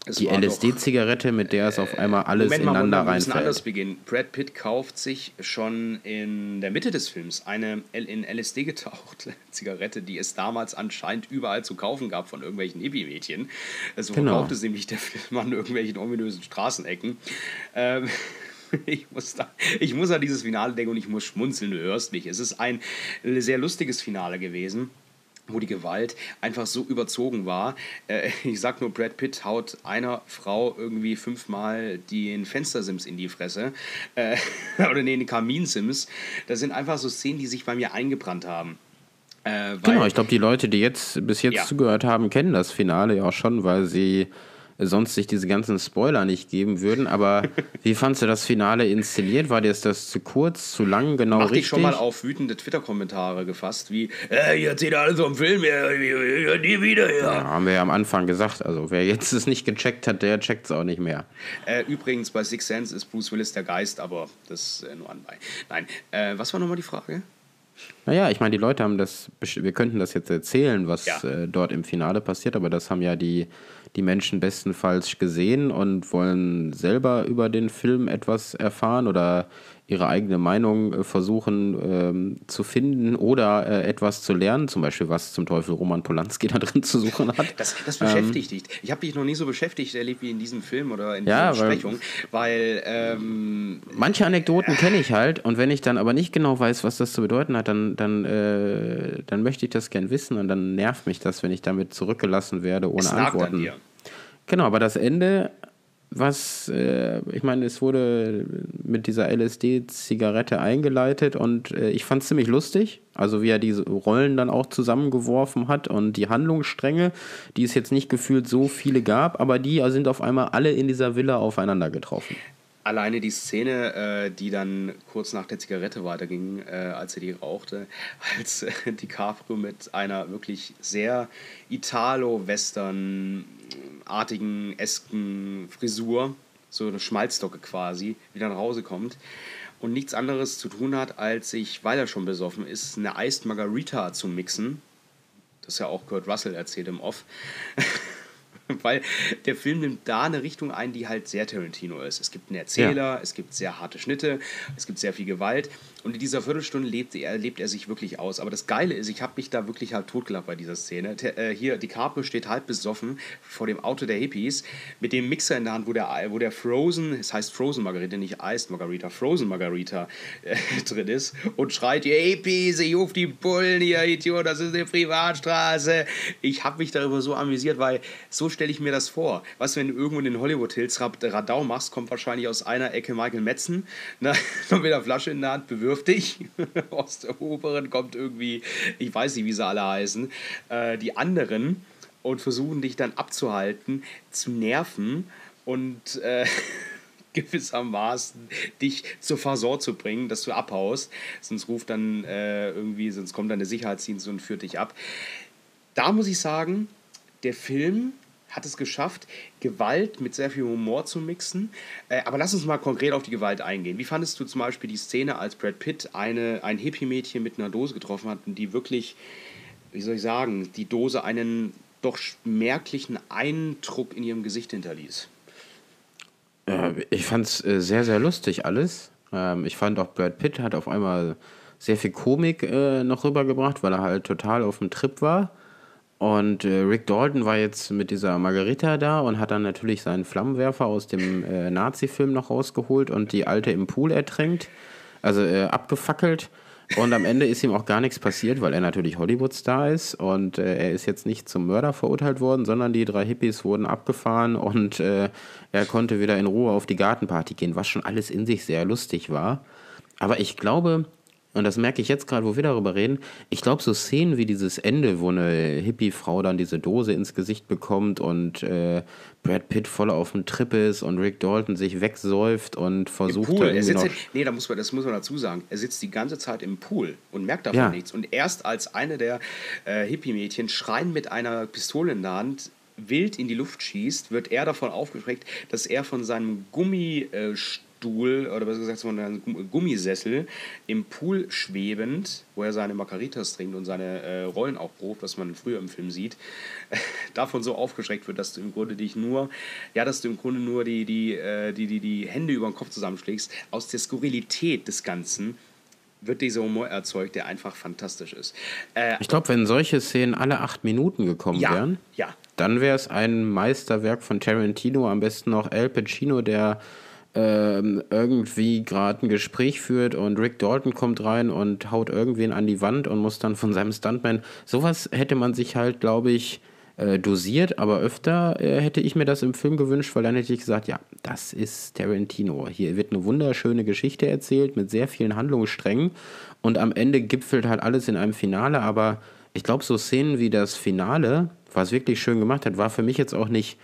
es die LSD-Zigarette, mit der es auf einmal alles Moment ineinander mal, reinfällt. anders beginnen. Brad Pitt kauft sich schon in der Mitte des Films eine in LSD getauchte Zigarette, die es damals anscheinend überall zu kaufen gab von irgendwelchen Hippie-Mädchen. So genau. verkauft es nämlich der Film an irgendwelchen ominösen Straßenecken. Ähm, ich muss, da, ich muss an dieses Finale denken und ich muss schmunzeln, du hörst mich. Es ist ein sehr lustiges Finale gewesen wo die Gewalt einfach so überzogen war. Äh, ich sag nur, Brad Pitt haut einer Frau irgendwie fünfmal den Fenstersims in die Fresse. Äh, oder nee, den Kaminsims. Das sind einfach so Szenen, die sich bei mir eingebrannt haben. Äh, genau, ich glaube, die Leute, die jetzt bis jetzt ja. zugehört haben, kennen das Finale ja auch schon, weil sie sonst sich diese ganzen Spoiler nicht geben würden. Aber wie fandst du das Finale inszeniert? War dir das zu kurz, zu lang, genau Mach richtig? Ich schon mal auf wütende Twitter-Kommentare gefasst, wie, äh, ihr erzählt alles vom Film, ja, nie wieder, ja. ja. Haben wir ja am Anfang gesagt. Also wer jetzt es nicht gecheckt hat, der checkt es auch nicht mehr. Äh, übrigens, bei Six Sense ist Bruce Willis der Geist, aber das äh, nur anbei. Nein, äh, was war nochmal die Frage? Naja, ich meine, die Leute haben das, wir könnten das jetzt erzählen, was ja. äh, dort im Finale passiert, aber das haben ja die die Menschen bestenfalls gesehen und wollen selber über den Film etwas erfahren oder ihre eigene Meinung äh, versuchen ähm, zu finden oder äh, etwas zu lernen, zum Beispiel was zum Teufel Roman Polanski da drin zu suchen hat. Das, das beschäftigt ähm, dich. Ich habe dich noch nie so beschäftigt erlebt wie in diesem Film oder in dieser ja, Besprechung, weil, weil ähm, manche Anekdoten äh, kenne ich halt und wenn ich dann aber nicht genau weiß, was das zu bedeuten hat, dann, dann, äh, dann möchte ich das gern wissen und dann nervt mich das, wenn ich damit zurückgelassen werde ohne Antworten. Genau, aber das Ende was, äh, ich meine, es wurde mit dieser LSD-Zigarette eingeleitet und äh, ich fand es ziemlich lustig. Also wie er diese Rollen dann auch zusammengeworfen hat und die Handlungsstränge, die es jetzt nicht gefühlt so viele gab, aber die sind auf einmal alle in dieser Villa aufeinander getroffen alleine die Szene, äh, die dann kurz nach der Zigarette weiterging, äh, als er die rauchte, als äh, DiCaprio mit einer wirklich sehr Italo-Western-artigen, esken Frisur, so eine Schmalzdocke quasi, wieder nach Hause kommt und nichts anderes zu tun hat, als sich, weil er schon besoffen ist, eine Iced Margarita zu mixen. Das ja auch Kurt Russell erzählt im Off. weil der Film nimmt da eine Richtung ein, die halt sehr Tarantino ist. Es gibt einen Erzähler, ja. es gibt sehr harte Schnitte, es gibt sehr viel Gewalt und in dieser Viertelstunde lebt er, lebt er sich wirklich aus. Aber das Geile ist, ich habe mich da wirklich halt totgelacht bei dieser Szene. Äh, hier, DiCaprio steht halb besoffen vor dem Auto der Hippies mit dem Mixer in der Hand, wo der, wo der Frozen, es heißt Frozen Margarita, nicht Iced Margarita, Frozen Margarita äh, drin ist und schreit, ihr Hippies, ich rufe die Bullen hier, Idiot, das ist eine Privatstraße. Ich habe mich darüber so amüsiert, weil so stelle ich mir das vor. Was, wenn du irgendwo in den Hollywood Hills Radau machst, kommt wahrscheinlich aus einer Ecke Michael Metzen, ne, mit einer Flasche in der Hand, bewirft dich. aus der oberen kommt irgendwie, ich weiß nicht, wie sie alle heißen, äh, die anderen und versuchen dich dann abzuhalten, zu nerven und äh, gewissermaßen dich zur Fasor zu bringen, dass du abhaust. Sonst ruft dann äh, irgendwie, sonst kommt dann der Sicherheitsdienst und führt dich ab. Da muss ich sagen, der Film hat es geschafft, Gewalt mit sehr viel Humor zu mixen. Äh, aber lass uns mal konkret auf die Gewalt eingehen. Wie fandest du zum Beispiel die Szene, als Brad Pitt eine, ein Hippie-Mädchen mit einer Dose getroffen hat und die wirklich, wie soll ich sagen, die Dose einen doch merklichen Eindruck in ihrem Gesicht hinterließ? Äh, ich fand es äh, sehr, sehr lustig alles. Ähm, ich fand auch Brad Pitt hat auf einmal sehr viel Komik äh, noch rübergebracht, weil er halt total auf dem Trip war. Und äh, Rick Dalton war jetzt mit dieser Margarita da und hat dann natürlich seinen Flammenwerfer aus dem äh, Nazi-Film noch rausgeholt und die alte im Pool ertränkt, also äh, abgefackelt. Und am Ende ist ihm auch gar nichts passiert, weil er natürlich Hollywood-Star ist und äh, er ist jetzt nicht zum Mörder verurteilt worden, sondern die drei Hippies wurden abgefahren und äh, er konnte wieder in Ruhe auf die Gartenparty gehen, was schon alles in sich sehr lustig war. Aber ich glaube, und das merke ich jetzt gerade, wo wir darüber reden. Ich glaube, so Szenen wie dieses Ende, wo eine Hippie-Frau dann diese Dose ins Gesicht bekommt und äh, Brad Pitt voll auf dem Trip ist und Rick Dalton sich wegsäuft und versucht. Im Pool. Er sitzt, nee, da muss man, das muss man dazu sagen. Er sitzt die ganze Zeit im Pool und merkt davon ja. nichts. Und erst als eine der äh, Hippie-Mädchen schreien mit einer Pistole in der Hand wild in die Luft schießt, wird er davon aufgeschreckt, dass er von seinem Gummi äh, Stuhl oder besser gesagt so einem Gummisessel im Pool schwebend, wo er seine Margaritas trinkt und seine äh, Rollen auch probt, was man früher im Film sieht, davon so aufgeschreckt wird, dass du im Grunde dich nur, ja, dass du im Grunde nur die, die, äh, die, die, die Hände über den Kopf zusammenschlägst, aus der Skurrilität des Ganzen wird dieser Humor erzeugt, der einfach fantastisch ist. Äh, ich glaube, wenn solche Szenen alle acht Minuten gekommen ja, wären, ja. dann wäre es ein Meisterwerk von Tarantino, am besten noch Al Pacino, der ähm, irgendwie gerade ein Gespräch führt und Rick Dalton kommt rein und haut irgendwen an die Wand und muss dann von seinem Stuntman. Sowas hätte man sich halt, glaube ich, äh, dosiert, aber öfter äh, hätte ich mir das im Film gewünscht, weil dann hätte ich gesagt, ja, das ist Tarantino. Hier wird eine wunderschöne Geschichte erzählt mit sehr vielen Handlungssträngen und am Ende gipfelt halt alles in einem Finale, aber ich glaube, so Szenen wie das Finale, was wirklich schön gemacht hat, war für mich jetzt auch nicht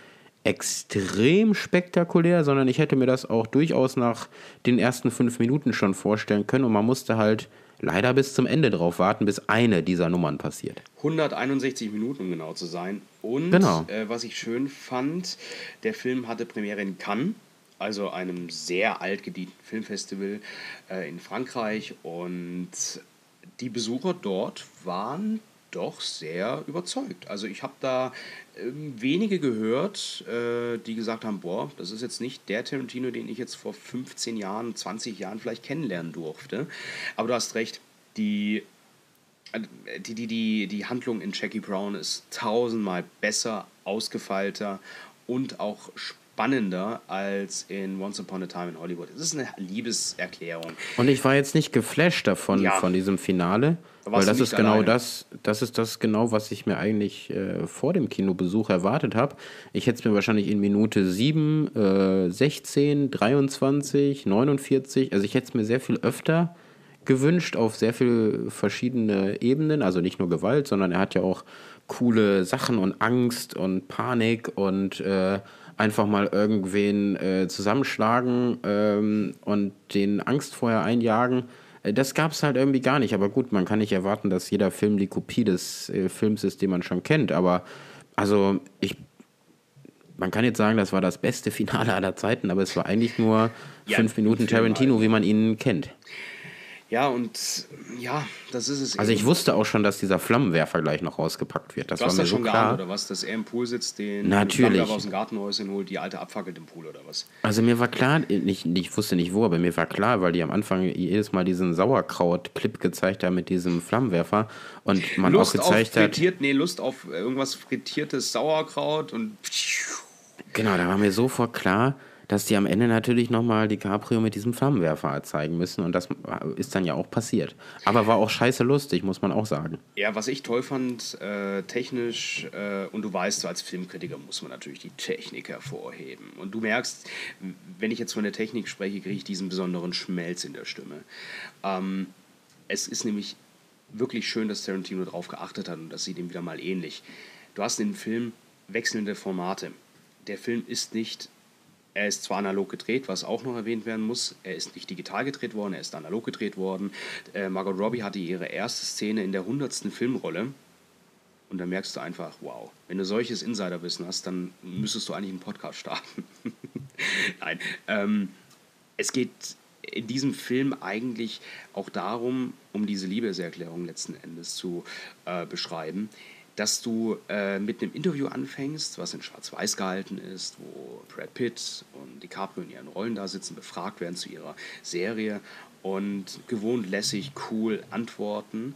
extrem spektakulär, sondern ich hätte mir das auch durchaus nach den ersten fünf Minuten schon vorstellen können und man musste halt leider bis zum Ende drauf warten, bis eine dieser Nummern passiert. 161 Minuten, um genau zu sein. Und genau. äh, was ich schön fand, der Film hatte Premiere in Cannes, also einem sehr altgedienten Filmfestival äh, in Frankreich. Und die Besucher dort waren doch sehr überzeugt. Also ich habe da ähm, wenige gehört, äh, die gesagt haben, boah, das ist jetzt nicht der Tarantino, den ich jetzt vor 15 Jahren, 20 Jahren vielleicht kennenlernen durfte. Aber du hast recht, die, äh, die, die, die, die Handlung in Jackie Brown ist tausendmal besser, ausgefeilter und auch spannender als in Once Upon a Time in Hollywood. Es ist eine Liebeserklärung. Und ich war jetzt nicht geflasht davon, ja. von diesem Finale. Weil das ist genau das, das ist das genau, was ich mir eigentlich äh, vor dem Kinobesuch erwartet habe. Ich hätte es mir wahrscheinlich in Minute 7, äh, 16, 23, 49, also ich hätte es mir sehr viel öfter gewünscht auf sehr viele verschiedene Ebenen. Also nicht nur Gewalt, sondern er hat ja auch coole Sachen und Angst und Panik und äh, einfach mal irgendwen äh, zusammenschlagen ähm, und den Angst vorher einjagen. Äh, das gab es halt irgendwie gar nicht. Aber gut, man kann nicht erwarten, dass jeder Film die Kopie des äh, Films ist, den man schon kennt. Aber also ich man kann jetzt sagen, das war das beste Finale aller Zeiten, aber es war eigentlich nur ja, fünf Minuten Tarantino, wie man ihn kennt. Ja, und ja, das ist es. Also eben. ich wusste auch schon, dass dieser Flammenwerfer gleich noch rausgepackt wird. Das du hast war mir das so schon klar. geahnt, oder was? Dass er im Pool sitzt, den Natürlich. aus dem Gartenhäuschen holt, die alte abfackelt im Pool oder was? Also mir war klar, ich, ich wusste nicht wo, aber mir war klar, weil die am Anfang jedes Mal diesen Sauerkraut-Clip gezeigt haben mit diesem Flammenwerfer und man Lust auch gezeigt auf frittiert, hat. Nee, Lust auf irgendwas frittiertes Sauerkraut und. Genau, da war mir sofort klar, dass die am Ende natürlich nochmal DiCaprio mit diesem Flammenwerfer zeigen müssen. Und das ist dann ja auch passiert. Aber war auch scheiße lustig, muss man auch sagen. Ja, was ich toll fand, äh, technisch, äh, und du weißt, so als Filmkritiker muss man natürlich die Technik hervorheben. Und du merkst, wenn ich jetzt von der Technik spreche, kriege ich diesen besonderen Schmelz in der Stimme. Ähm, es ist nämlich wirklich schön, dass Tarantino darauf geachtet hat und das sieht ihm wieder mal ähnlich. Du hast in dem Film wechselnde Formate. Der Film ist nicht er ist zwar analog gedreht, was auch noch erwähnt werden muss. Er ist nicht digital gedreht worden, er ist analog gedreht worden. Äh, Margot Robbie hatte ihre erste Szene in der 100. Filmrolle. Und da merkst du einfach, wow, wenn du solches Insiderwissen hast, dann müsstest du eigentlich einen Podcast starten. Nein, ähm, es geht in diesem Film eigentlich auch darum, um diese Liebeserklärung letzten Endes zu äh, beschreiben dass du äh, mit einem Interview anfängst, was in Schwarz-Weiß gehalten ist, wo Brad Pitt und DiCaprio in ihren Rollen da sitzen, befragt werden zu ihrer Serie und gewohnt lässig, cool antworten.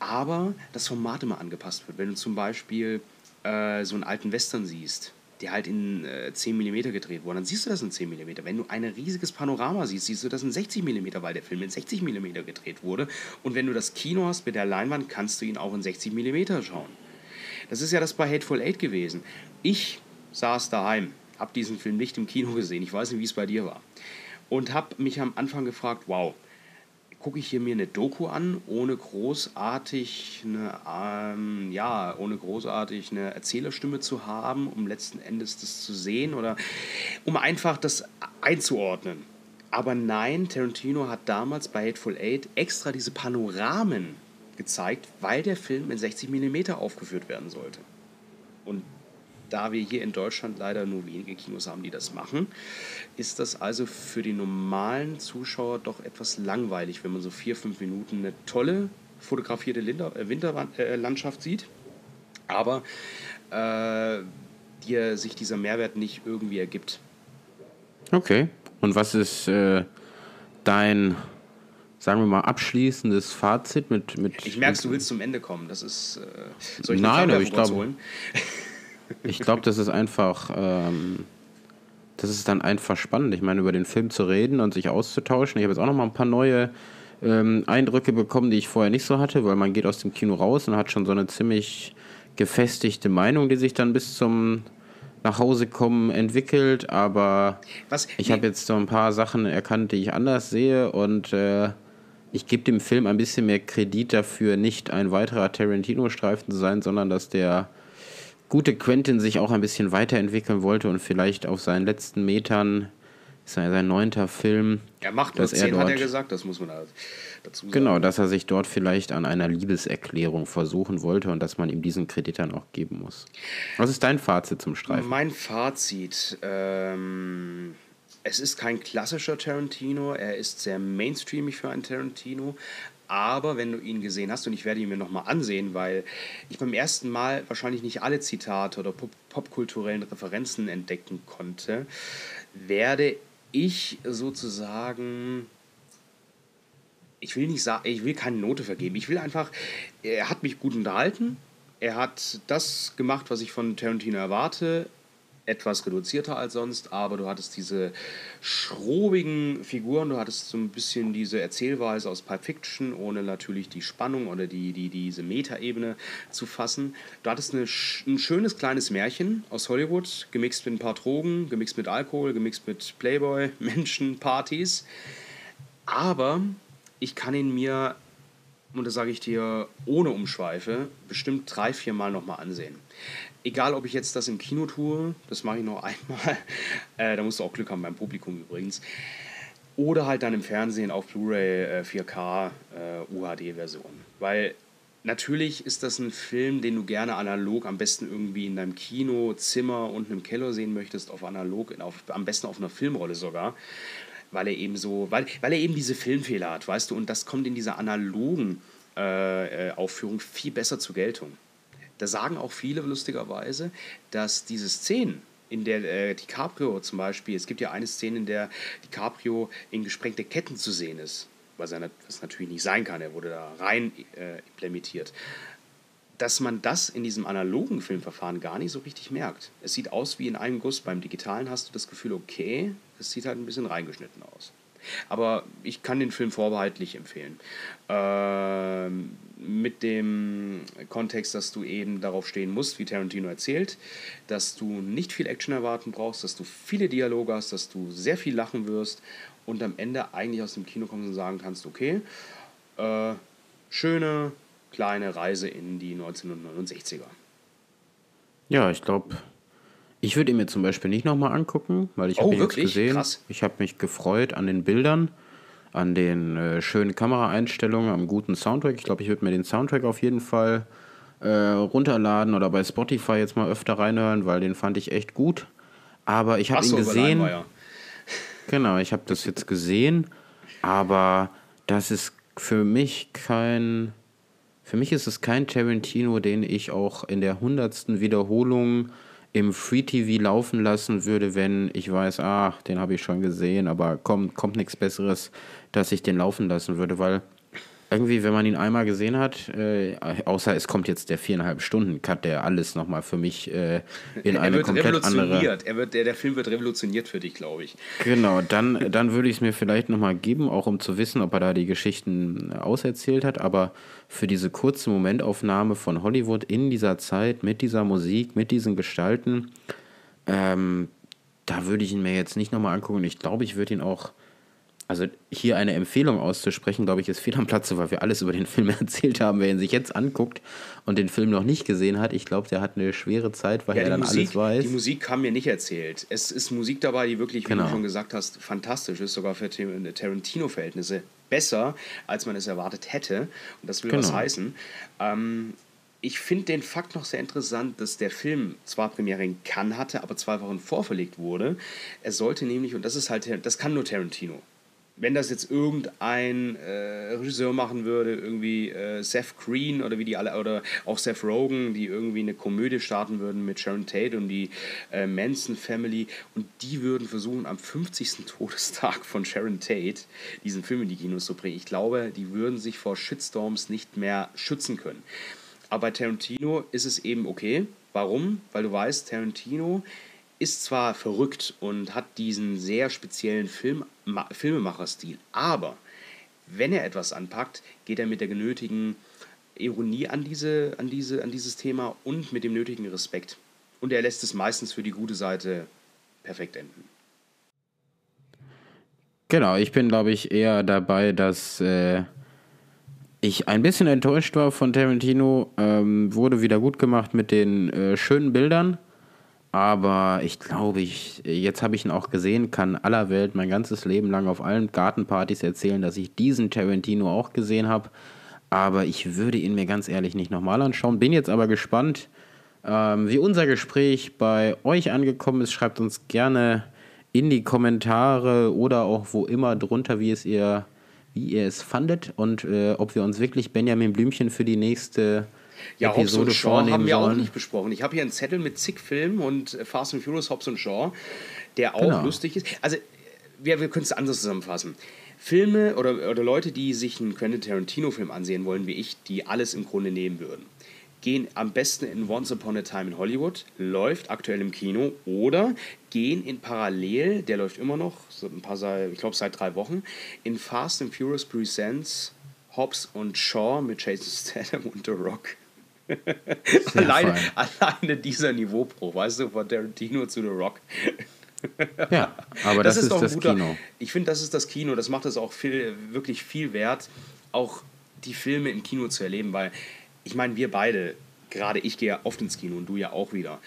Aber das Format immer angepasst wird. Wenn du zum Beispiel äh, so einen alten Western siehst, der halt in äh, 10 mm gedreht wurde, dann siehst du das in 10 mm. Wenn du ein riesiges Panorama siehst, siehst du das in 60 mm, weil der Film in 60 mm gedreht wurde. Und wenn du das Kino hast mit der Leinwand, kannst du ihn auch in 60 mm schauen. Das ist ja das bei Hateful Eight gewesen. Ich saß daheim, habe diesen Film nicht im Kino gesehen. Ich weiß nicht, wie es bei dir war. Und habe mich am Anfang gefragt, wow, gucke ich hier mir eine Doku an, ohne großartig eine, ähm, ja, ohne großartig eine Erzählerstimme zu haben, um letzten Endes das zu sehen oder um einfach das einzuordnen. Aber nein, Tarantino hat damals bei Hateful Eight extra diese Panoramen gezeigt, weil der Film in 60 mm aufgeführt werden sollte. Und da wir hier in Deutschland leider nur wenige Kinos haben, die das machen, ist das also für die normalen Zuschauer doch etwas langweilig, wenn man so vier, fünf Minuten eine tolle fotografierte äh, Winterlandschaft sieht, aber äh, dir sich dieser Mehrwert nicht irgendwie ergibt. Okay. Und was ist äh, dein sagen wir mal, abschließendes Fazit mit. mit ich merke, du willst zum Ende kommen. Das ist. Äh, soll ich Nein, aber ich glaube. ich glaube, das ist einfach. Ähm, das ist dann einfach spannend. Ich meine, über den Film zu reden und sich auszutauschen. Ich habe jetzt auch noch mal ein paar neue ähm, Eindrücke bekommen, die ich vorher nicht so hatte, weil man geht aus dem Kino raus und hat schon so eine ziemlich gefestigte Meinung, die sich dann bis zum nach Hause kommen entwickelt. Aber Was? ich nee. habe jetzt so ein paar Sachen erkannt, die ich anders sehe und äh, ich gebe dem Film ein bisschen mehr Kredit dafür, nicht ein weiterer Tarantino-Streifen zu sein, sondern dass der gute Quentin sich auch ein bisschen weiterentwickeln wollte und vielleicht auf seinen letzten Metern, ist ja sein neunter Film. Er macht nur zehn, hat er gesagt, das muss man dazu sagen. Genau, dass er sich dort vielleicht an einer Liebeserklärung versuchen wollte und dass man ihm diesen Kredit dann auch geben muss. Was ist dein Fazit zum Streifen? Mein Fazit, ähm es ist kein klassischer Tarantino, er ist sehr mainstreamig für einen Tarantino. Aber wenn du ihn gesehen hast, und ich werde ihn mir nochmal ansehen, weil ich beim ersten Mal wahrscheinlich nicht alle Zitate oder pop popkulturellen Referenzen entdecken konnte, werde ich sozusagen ich will nicht sagen, ich will keine Note vergeben. Ich will einfach, er hat mich gut unterhalten. Er hat das gemacht, was ich von Tarantino erwarte etwas reduzierter als sonst, aber du hattest diese schrobigen Figuren, du hattest so ein bisschen diese Erzählweise aus Pulp Fiction, ohne natürlich die Spannung oder die, die, diese Metaebene zu fassen. Du hattest eine, ein schönes kleines Märchen aus Hollywood, gemixt mit ein paar Drogen, gemixt mit Alkohol, gemixt mit Playboy, Menschen, Partys. Aber ich kann ihn mir, und das sage ich dir ohne Umschweife, bestimmt drei, vier Mal nochmal ansehen egal ob ich jetzt das im Kino tue, das mache ich noch einmal, äh, da musst du auch Glück haben beim Publikum übrigens, oder halt dann im Fernsehen auf Blu-ray äh, 4K äh, UHD-Version. Weil natürlich ist das ein Film, den du gerne analog, am besten irgendwie in deinem Kino, Zimmer und im Keller sehen möchtest, auf analog, auf, am besten auf einer Filmrolle sogar. Weil er eben so, weil, weil er eben diese Filmfehler hat, weißt du, und das kommt in dieser analogen äh, äh Aufführung viel besser zur Geltung. Da sagen auch viele lustigerweise, dass diese Szenen, in der äh, DiCaprio zum Beispiel, es gibt ja eine Szene, in der DiCaprio in gesprengte Ketten zu sehen ist, was, er, was natürlich nicht sein kann, er wurde da rein äh, implementiert, dass man das in diesem analogen Filmverfahren gar nicht so richtig merkt. Es sieht aus wie in einem Guss, beim digitalen hast du das Gefühl, okay, es sieht halt ein bisschen reingeschnitten aus. Aber ich kann den Film vorbehaltlich empfehlen. Ähm, mit dem Kontext, dass du eben darauf stehen musst, wie Tarantino erzählt, dass du nicht viel Action erwarten brauchst, dass du viele Dialoge hast, dass du sehr viel lachen wirst und am Ende eigentlich aus dem Kino kommst und sagen kannst, okay, äh, schöne kleine Reise in die 1969er. Ja, ich glaube, ich würde ihn mir zum Beispiel nicht nochmal angucken, weil ich oh, habe ihn wirklich? gesehen. Krass. Ich habe mich gefreut an den Bildern, an den äh, schönen Kameraeinstellungen, am guten Soundtrack. Ich glaube, ich würde mir den Soundtrack auf jeden Fall äh, runterladen oder bei Spotify jetzt mal öfter reinhören, weil den fand ich echt gut. Aber ich habe ihn gesehen. Genau, ich habe das jetzt gesehen, aber das ist für mich kein. Für mich ist es kein Tarantino, den ich auch in der hundertsten Wiederholung im Free TV laufen lassen würde, wenn ich weiß, ach, den habe ich schon gesehen, aber kommt, kommt nichts Besseres, dass ich den laufen lassen würde, weil irgendwie, wenn man ihn einmal gesehen hat, äh, außer es kommt jetzt der viereinhalb Stunden Cut, der alles nochmal für mich äh, in eine komplett andere. Er wird, der, der Film wird revolutioniert für dich, glaube ich. Genau, dann, dann würde ich es mir vielleicht nochmal geben, auch um zu wissen, ob er da die Geschichten auserzählt hat. Aber für diese kurze Momentaufnahme von Hollywood in dieser Zeit, mit dieser Musik, mit diesen Gestalten, ähm, da würde ich ihn mir jetzt nicht nochmal angucken. Ich glaube, ich würde ihn auch also hier eine Empfehlung auszusprechen, glaube ich, ist fehl am Platze, weil wir alles über den Film erzählt haben. Wer ihn sich jetzt anguckt und den Film noch nicht gesehen hat, ich glaube, der hat eine schwere Zeit, weil ja, er dann Musik, alles weiß. Die Musik kam mir nicht erzählt. Es ist Musik dabei, die wirklich, wie genau. du schon gesagt hast, fantastisch ist, sogar für Tarantino-Verhältnisse besser, als man es erwartet hätte. Und das will genau. was heißen. Ähm, ich finde den Fakt noch sehr interessant, dass der Film zwar Premiere in Cannes hatte, aber zwei Wochen vorverlegt wurde. Er sollte nämlich, und das ist halt, das kann nur Tarantino wenn das jetzt irgendein äh, Regisseur machen würde, irgendwie äh, Seth Green oder wie die alle, oder auch Seth Rogen, die irgendwie eine Komödie starten würden mit Sharon Tate und die äh, Manson Family und die würden versuchen, am 50. Todestag von Sharon Tate diesen Film in die Kinos zu bringen. Ich glaube, die würden sich vor Shitstorms nicht mehr schützen können. Aber bei Tarantino ist es eben okay. Warum? Weil du weißt, Tarantino ist zwar verrückt und hat diesen sehr speziellen Film, Filmemacherstil, aber wenn er etwas anpackt, geht er mit der genötigen Ironie an, diese, an, diese, an dieses Thema und mit dem nötigen Respekt. Und er lässt es meistens für die gute Seite perfekt enden. Genau, ich bin, glaube ich, eher dabei, dass äh, ich ein bisschen enttäuscht war von Tarantino. Ähm, wurde wieder gut gemacht mit den äh, schönen Bildern. Aber ich glaube, ich, jetzt habe ich ihn auch gesehen, kann aller Welt mein ganzes Leben lang auf allen Gartenpartys erzählen, dass ich diesen Tarantino auch gesehen habe. Aber ich würde ihn mir ganz ehrlich nicht nochmal anschauen. Bin jetzt aber gespannt, ähm, wie unser Gespräch bei euch angekommen ist. Schreibt uns gerne in die Kommentare oder auch wo immer drunter, wie es ihr, wie ihr es fandet und äh, ob wir uns wirklich Benjamin Blümchen für die nächste ja, Episode Hobbs und Shaw haben wir sollen. auch nicht besprochen. Ich habe hier einen Zettel mit zig Filmen und äh, Fast and Furious, Hobbs und Shaw, der auch genau. lustig ist. Also, wir, wir können es anders zusammenfassen. Filme oder, oder Leute, die sich einen Quentin Tarantino-Film ansehen wollen, wie ich, die alles im Grunde nehmen würden. gehen am besten in Once Upon a Time in Hollywood, läuft aktuell im Kino, oder gehen in Parallel, der läuft immer noch, so ein paar, ich glaube seit drei Wochen, in Fast and Furious Presents Hobbs und Shaw mit Jason Statham und The Rock. Alleine, alleine dieser Niveaubruch, weißt du, von Tarantino zu The Rock. ja, aber das, das ist, ist das guter, Kino. Ich finde, das ist das Kino. Das macht es auch viel, wirklich viel wert, auch die Filme im Kino zu erleben, weil ich meine, wir beide, gerade ich gehe ja oft ins Kino und du ja auch wieder.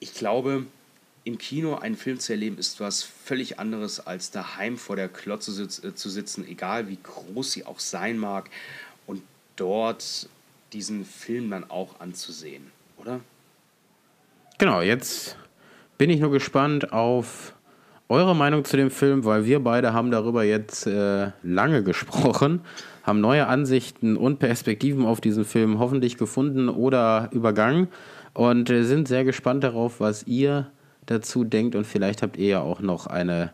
Ich glaube, im Kino einen Film zu erleben, ist was völlig anderes, als daheim vor der Klotze äh, zu sitzen, egal wie groß sie auch sein mag, und dort diesen Film dann auch anzusehen, oder? Genau, jetzt bin ich nur gespannt auf eure Meinung zu dem Film, weil wir beide haben darüber jetzt äh, lange gesprochen, haben neue Ansichten und Perspektiven auf diesen Film hoffentlich gefunden oder übergangen und äh, sind sehr gespannt darauf, was ihr dazu denkt und vielleicht habt ihr ja auch noch eine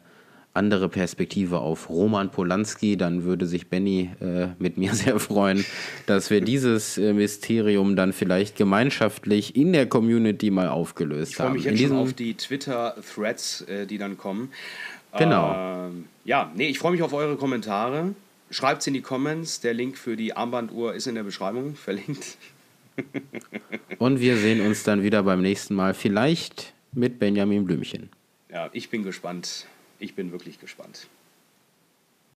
andere Perspektive auf Roman Polanski, dann würde sich Benny äh, mit mir sehr freuen, dass wir dieses äh, Mysterium dann vielleicht gemeinschaftlich in der Community mal aufgelöst ich haben. Ich freue mich jetzt schon auf die Twitter-Threads, äh, die dann kommen. Genau. Ähm, ja, nee, ich freue mich auf eure Kommentare. Schreibt es in die Comments. Der Link für die Armbanduhr ist in der Beschreibung verlinkt. Und wir sehen uns dann wieder beim nächsten Mal. Vielleicht mit Benjamin Blümchen. Ja, ich bin gespannt. Ich bin wirklich gespannt.